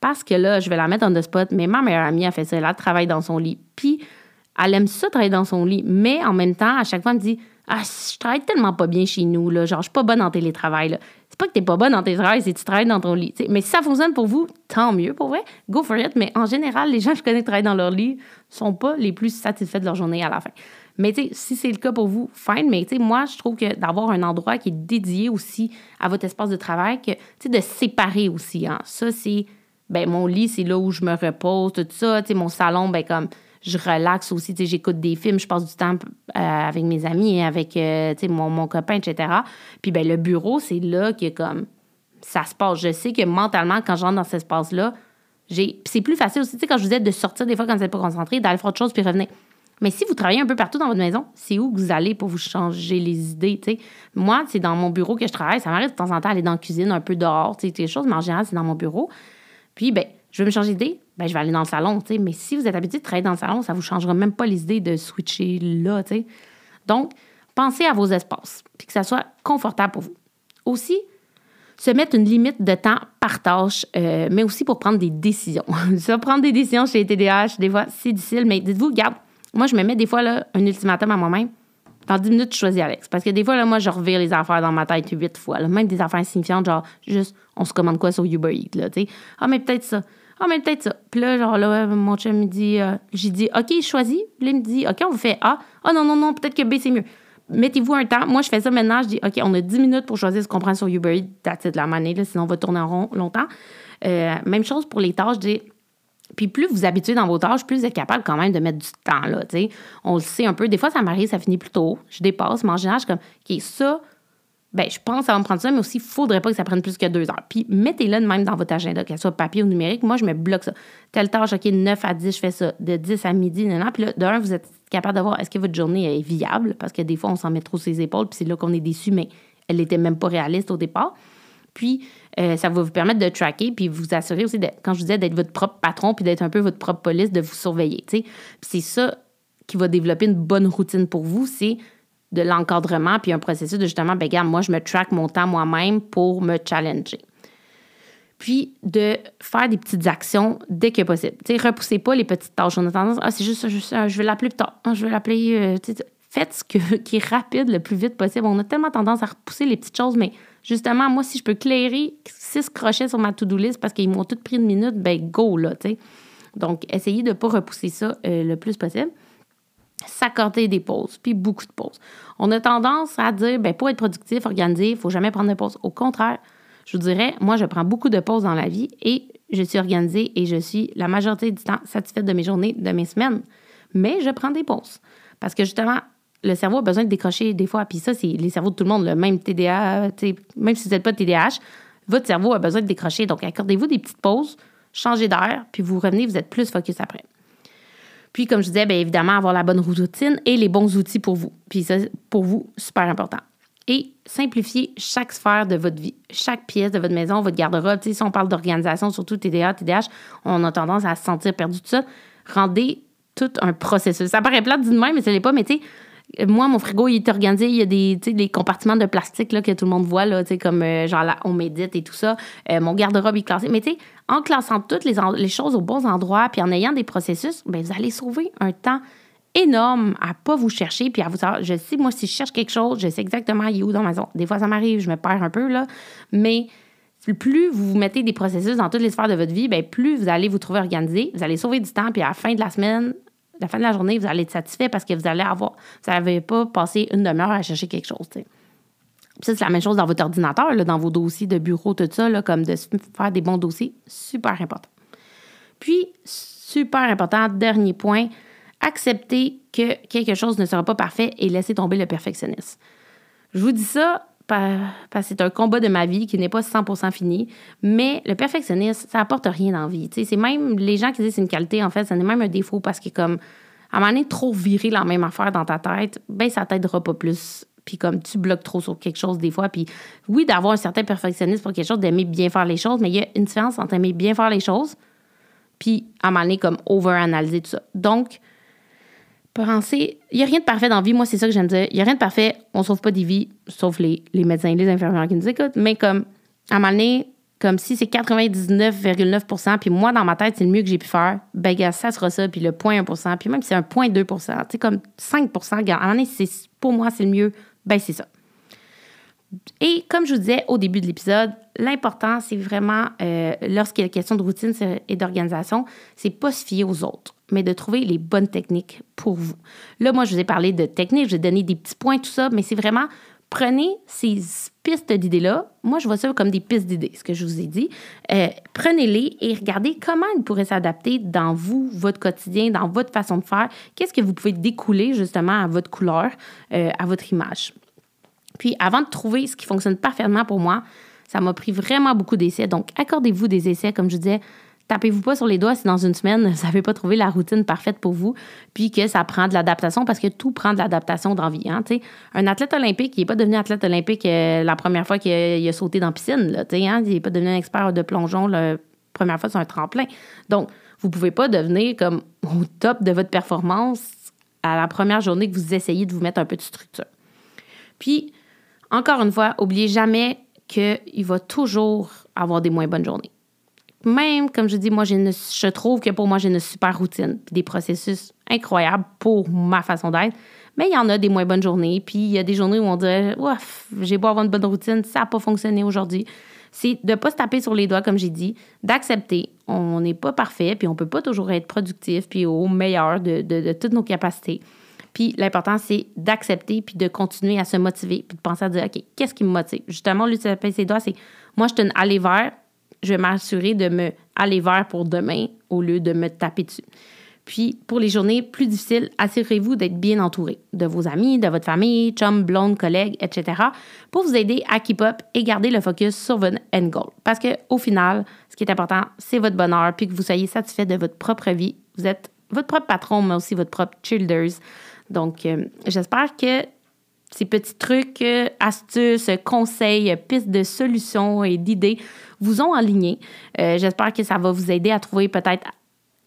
Parce que là, je vais la mettre en the spot, mais ma meilleure amie a fait ça, elle travaille dans son lit. Puis, elle aime ça travailler dans son lit, mais en même temps, à chaque fois, elle me dit Ah, je travaille tellement pas bien chez nous, là, genre, je suis pas bonne en télétravail. C'est pas que t'es pas bonne en télétravail, c'est que tu travailles dans ton lit. Mais si ça fonctionne pour vous, tant mieux, pour vrai, go for it. Mais en général, les gens que je connais qui travaillent dans leur lit sont pas les plus satisfaits de leur journée à la fin. Mais si c'est le cas pour vous, fine. Mais moi, je trouve que d'avoir un endroit qui est dédié aussi à votre espace de travail, que, de séparer aussi. Hein. Ça, c'est, ben mon lit, c'est là où je me repose, tout ça. Mon salon, ben comme, je relaxe aussi. Tu sais, j'écoute des films, je passe du temps euh, avec mes amis, avec, euh, tu sais, mon, mon copain, etc. Puis, ben le bureau, c'est là que, comme, ça se passe. Je sais que mentalement, quand j'entre dans cet espace-là, j'ai. c'est plus facile aussi, tu sais, quand je vous dis de sortir des fois quand vous n'êtes pas concentré, d'aller faire autre chose puis revenir. Mais si vous travaillez un peu partout dans votre maison, c'est où que vous allez pour vous changer les idées, tu sais. Moi, c'est dans mon bureau que je travaille. Ça m'arrive de temps en temps d'aller dans la cuisine, un peu dehors, tu sais, mais en général, c'est dans mon bureau. Puis, ben, je veux me changer d'idée, ben, je vais aller dans le salon. Mais si vous êtes habitué de travailler dans le salon, ça vous changera même pas les idées de switcher là. Donc, pensez à vos espaces, puis que ça soit confortable pour vous. Aussi, se mettre une limite de temps par tâche, euh, mais aussi pour prendre des décisions. *laughs* ça, prendre des décisions chez les TDAH, des fois, c'est difficile, mais dites-vous, garde, moi, je me mets des fois là, un ultimatum à moi-même. Dans 10 minutes, je choisis Alex. Parce que des fois, là, moi, je revire les affaires dans ma tête huit fois. Même des affaires insignifiantes, genre, juste, on se commande quoi sur Uber Eats, là, tu sais. Ah, mais peut-être ça. Ah, mais peut-être ça. Puis là, genre, là, mon chum me dit, euh, j'ai dit, OK, choisis. Puis là, il me dit, OK, on fait A. Ah, non, non, non, peut-être que B, c'est mieux. Mettez-vous un temps. Moi, je fais ça maintenant. Je dis, OK, on a 10 minutes pour choisir ce qu'on prend sur Uber Eats. That's de la monnaie, là, sinon on va tourner en rond longtemps. Euh, même chose pour les tâches. Je dis, puis plus vous habituez dans vos tâches, plus vous êtes capable quand même de mettre du temps là. On le sait un peu. Des fois, ça m'arrive, ça finit plus tôt. Je dépasse, mais en général, je suis comme, OK, ça, ben, je pense va me prendre ça, mais aussi, il ne faudrait pas que ça prenne plus que deux heures. Puis, mettez-le même dans votre agenda, qu'elle soit papier ou numérique. Moi, je me bloque ça. Telle tâche, OK, 9 à 10, je fais ça. De 10 à midi, non. Puis là, d'un, vous êtes capable de voir est-ce que votre journée est viable, parce que des fois, on s'en met trop ses épaules, puis c'est là qu'on est déçu, mais elle n'était même pas réaliste au départ. Puis, euh, ça va vous permettre de tracker, puis vous assurer aussi, quand je vous disais, d'être votre propre patron, puis d'être un peu votre propre police, de vous surveiller. Puis c'est ça qui va développer une bonne routine pour vous, c'est de l'encadrement, puis un processus de justement, ben regarde, moi, je me track mon temps moi-même pour me challenger. Puis de faire des petites actions dès que possible. Tu sais, repoussez pas les petites tâches. On a tendance, ah, c'est juste, je vais l'appeler plus tard. Ah, je vais l'appeler. Euh, faites ce *laughs* qui est rapide le plus vite possible. On a tellement tendance à repousser les petites choses, mais justement, moi, si je peux clairer six crochets sur ma to-do list parce qu'ils m'ont tout pris une minute, ben go, là, tu sais. Donc, essayez de ne pas repousser ça euh, le plus possible s'accorder des pauses, puis beaucoup de pauses. On a tendance à dire, ben pour être productif, organisé, il faut jamais prendre de pauses. Au contraire, je vous dirais, moi, je prends beaucoup de pauses dans la vie et je suis organisée et je suis la majorité du temps satisfaite de mes journées, de mes semaines. Mais je prends des pauses. Parce que justement, le cerveau a besoin de décrocher des fois. Puis ça, c'est les cerveaux de tout le monde, le même TDA, même si vous n'êtes pas TDAH, votre cerveau a besoin de décrocher. Donc, accordez-vous des petites pauses, changez d'air, puis vous revenez, vous êtes plus focus après. Puis, comme je disais, bien évidemment, avoir la bonne routine et les bons outils pour vous. Puis ça, pour vous, super important. Et simplifier chaque sphère de votre vie, chaque pièce de votre maison, votre garde-robe. Si on parle d'organisation, surtout TDA, TDH, on a tendance à se sentir perdu tout ça. Rendez tout un processus. Ça paraît d'une même, mais ce n'est pas. Mais tu sais, moi, mon frigo, il est organisé. Il y a des, compartiments de plastique là, que tout le monde voit, comme euh, genre là, on médite et tout ça. Euh, mon garde-robe est classé. Mais tu en classant toutes les, choses aux bons endroits puis en ayant des processus, bien, vous allez sauver un temps énorme à pas vous chercher puis à vous. Je sais, moi, si je cherche quelque chose, je sais exactement il est où dans ma zone. Des fois, ça m'arrive, je me perds un peu, là. Mais plus vous vous mettez des processus dans toutes les sphères de votre vie, bien, plus vous allez vous trouver organisé, vous allez sauver du temps, puis à la fin de la semaine, la fin de la journée, vous allez être satisfait parce que vous allez avoir, vous n'avez pas passé une demi-heure à chercher quelque chose. Ça, c'est la même chose dans votre ordinateur, là, dans vos dossiers de bureau, tout ça, là, comme de faire des bons dossiers, super important. Puis, super important, dernier point, accepter que quelque chose ne sera pas parfait et laisser tomber le perfectionnisme. Je vous dis ça parce que c'est un combat de ma vie qui n'est pas 100% fini. Mais le perfectionnisme, ça apporte rien dans la vie. C'est même les gens qui disent que c'est une qualité, en fait, ça n'est même un défaut parce que, comme, à un moment trop virer la même affaire dans ta tête, ben ça t'aidera pas plus. Puis comme tu bloques trop sur quelque chose des fois, puis oui, d'avoir un certain perfectionnisme pour quelque chose, d'aimer bien faire les choses, mais il y a une différence entre aimer bien faire les choses, puis à un moment comme over-analyser tout ça. Donc, penser. Il n'y a rien de parfait dans la vie. Moi, c'est ça que j'aime dire. Il n'y a rien de parfait. On ne sauve pas des vies, sauf les, les médecins et les infirmières qui nous écoutent. Mais comme, à un moment donné, comme si c'est 99,9% puis moi, dans ma tête, c'est le mieux que j'ai pu faire, ben, gars, ça sera ça, puis le 0.1% puis même si c'est un 0.2 tu sais, comme 5 gars, à un moment donné, pour moi, c'est le mieux, ben, c'est ça. Et comme je vous disais au début de l'épisode, l'important, c'est vraiment, euh, lorsqu'il y a question de routine et d'organisation, c'est pas se fier aux autres mais de trouver les bonnes techniques pour vous. Là, moi, je vous ai parlé de techniques, je vous ai donné des petits points, tout ça, mais c'est vraiment prenez ces pistes d'idées-là. Moi, je vois ça comme des pistes d'idées, ce que je vous ai dit. Euh, prenez-les et regardez comment elles pourraient s'adapter dans vous, votre quotidien, dans votre façon de faire. Qu'est-ce que vous pouvez découler justement à votre couleur, euh, à votre image. Puis, avant de trouver ce qui fonctionne parfaitement pour moi, ça m'a pris vraiment beaucoup d'essais. Donc, accordez-vous des essais, comme je disais, tapez-vous pas sur les doigts si dans une semaine, *laughs* vous n'avez pas trouvé la routine parfaite pour vous, puis que ça prend de l'adaptation, parce que tout prend de l'adaptation dans la. Hein, un athlète olympique, il n'est pas devenu athlète olympique euh, la première fois qu'il a, sauté dans la piscine. Hein, il n'est pas devenu un expert de plongeon la première fois sur un tremplin. Donc, vous ne pouvez pas devenir comme au top de votre performance à la première journée que vous essayez de vous mettre un peu de structure. Puis, encore une fois, n'oubliez jamais qu'il va toujours avoir des moins bonnes journées même, comme je dis, moi, je trouve que pour moi, j'ai une super routine, puis des processus incroyables pour ma façon d'être. Mais il y en a des moins bonnes journées, puis il y a des journées où on dirait, ouf, j'ai beau avoir une bonne routine, ça n'a pas fonctionné aujourd'hui. C'est de ne pas se taper sur les doigts, comme j'ai dit, d'accepter. On n'est pas parfait, puis on ne peut pas toujours être productif, puis au meilleur de, toutes nos capacités. Puis l'important, c'est d'accepter, puis de continuer à se motiver, puis de penser à dire, OK, qu'est-ce qui me motive? Justement, lui, taper ses doigts, c'est moi, je te aller vers je vais m'assurer de me aller vers pour demain au lieu de me taper dessus. Puis, pour les journées plus difficiles, assurez-vous d'être bien entouré de vos amis, de votre famille, chums, blondes, collègues, etc., pour vous aider à keep up et garder le focus sur votre end goal. Parce qu'au final, ce qui est important, c'est votre bonheur, puis que vous soyez satisfait de votre propre vie. Vous êtes votre propre patron, mais aussi votre propre cheerleaders. Donc, euh, j'espère que ces petits trucs, euh, astuces, conseils, pistes de solutions et d'idées vous ont aligné. Euh, j'espère que ça va vous aider à trouver peut-être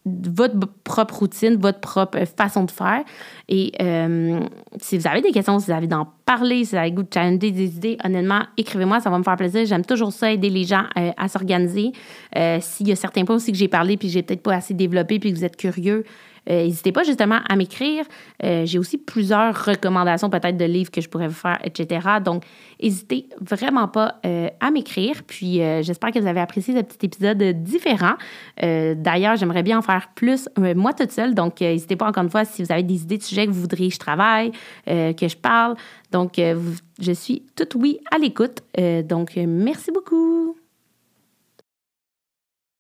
votre propre routine, votre propre façon de faire. Et euh, si vous avez des questions, si vous avez d'en parler, si vous avez goût de des idées, honnêtement, écrivez-moi, ça va me faire plaisir. J'aime toujours ça, aider les gens à s'organiser. S'il y a certains points aussi que j'ai parlé puis j'ai peut-être pas assez développé puis que vous êtes curieux, euh, n'hésitez pas justement à m'écrire. Euh, j'ai aussi plusieurs recommandations peut-être de livres que je pourrais vous faire, etc. Donc, n'hésitez vraiment pas euh, à m'écrire. Puis, j'espère que vous avez apprécié ce petit épisode différent. D'ailleurs, j'aimerais bien en faire plus moi toute seule. Donc, n'hésitez pas encore une fois si vous avez des idées de sujets que vous voudriez que je travaille, que je parle. Donc, je suis toute oui à l'écoute. donc, merci beaucoup.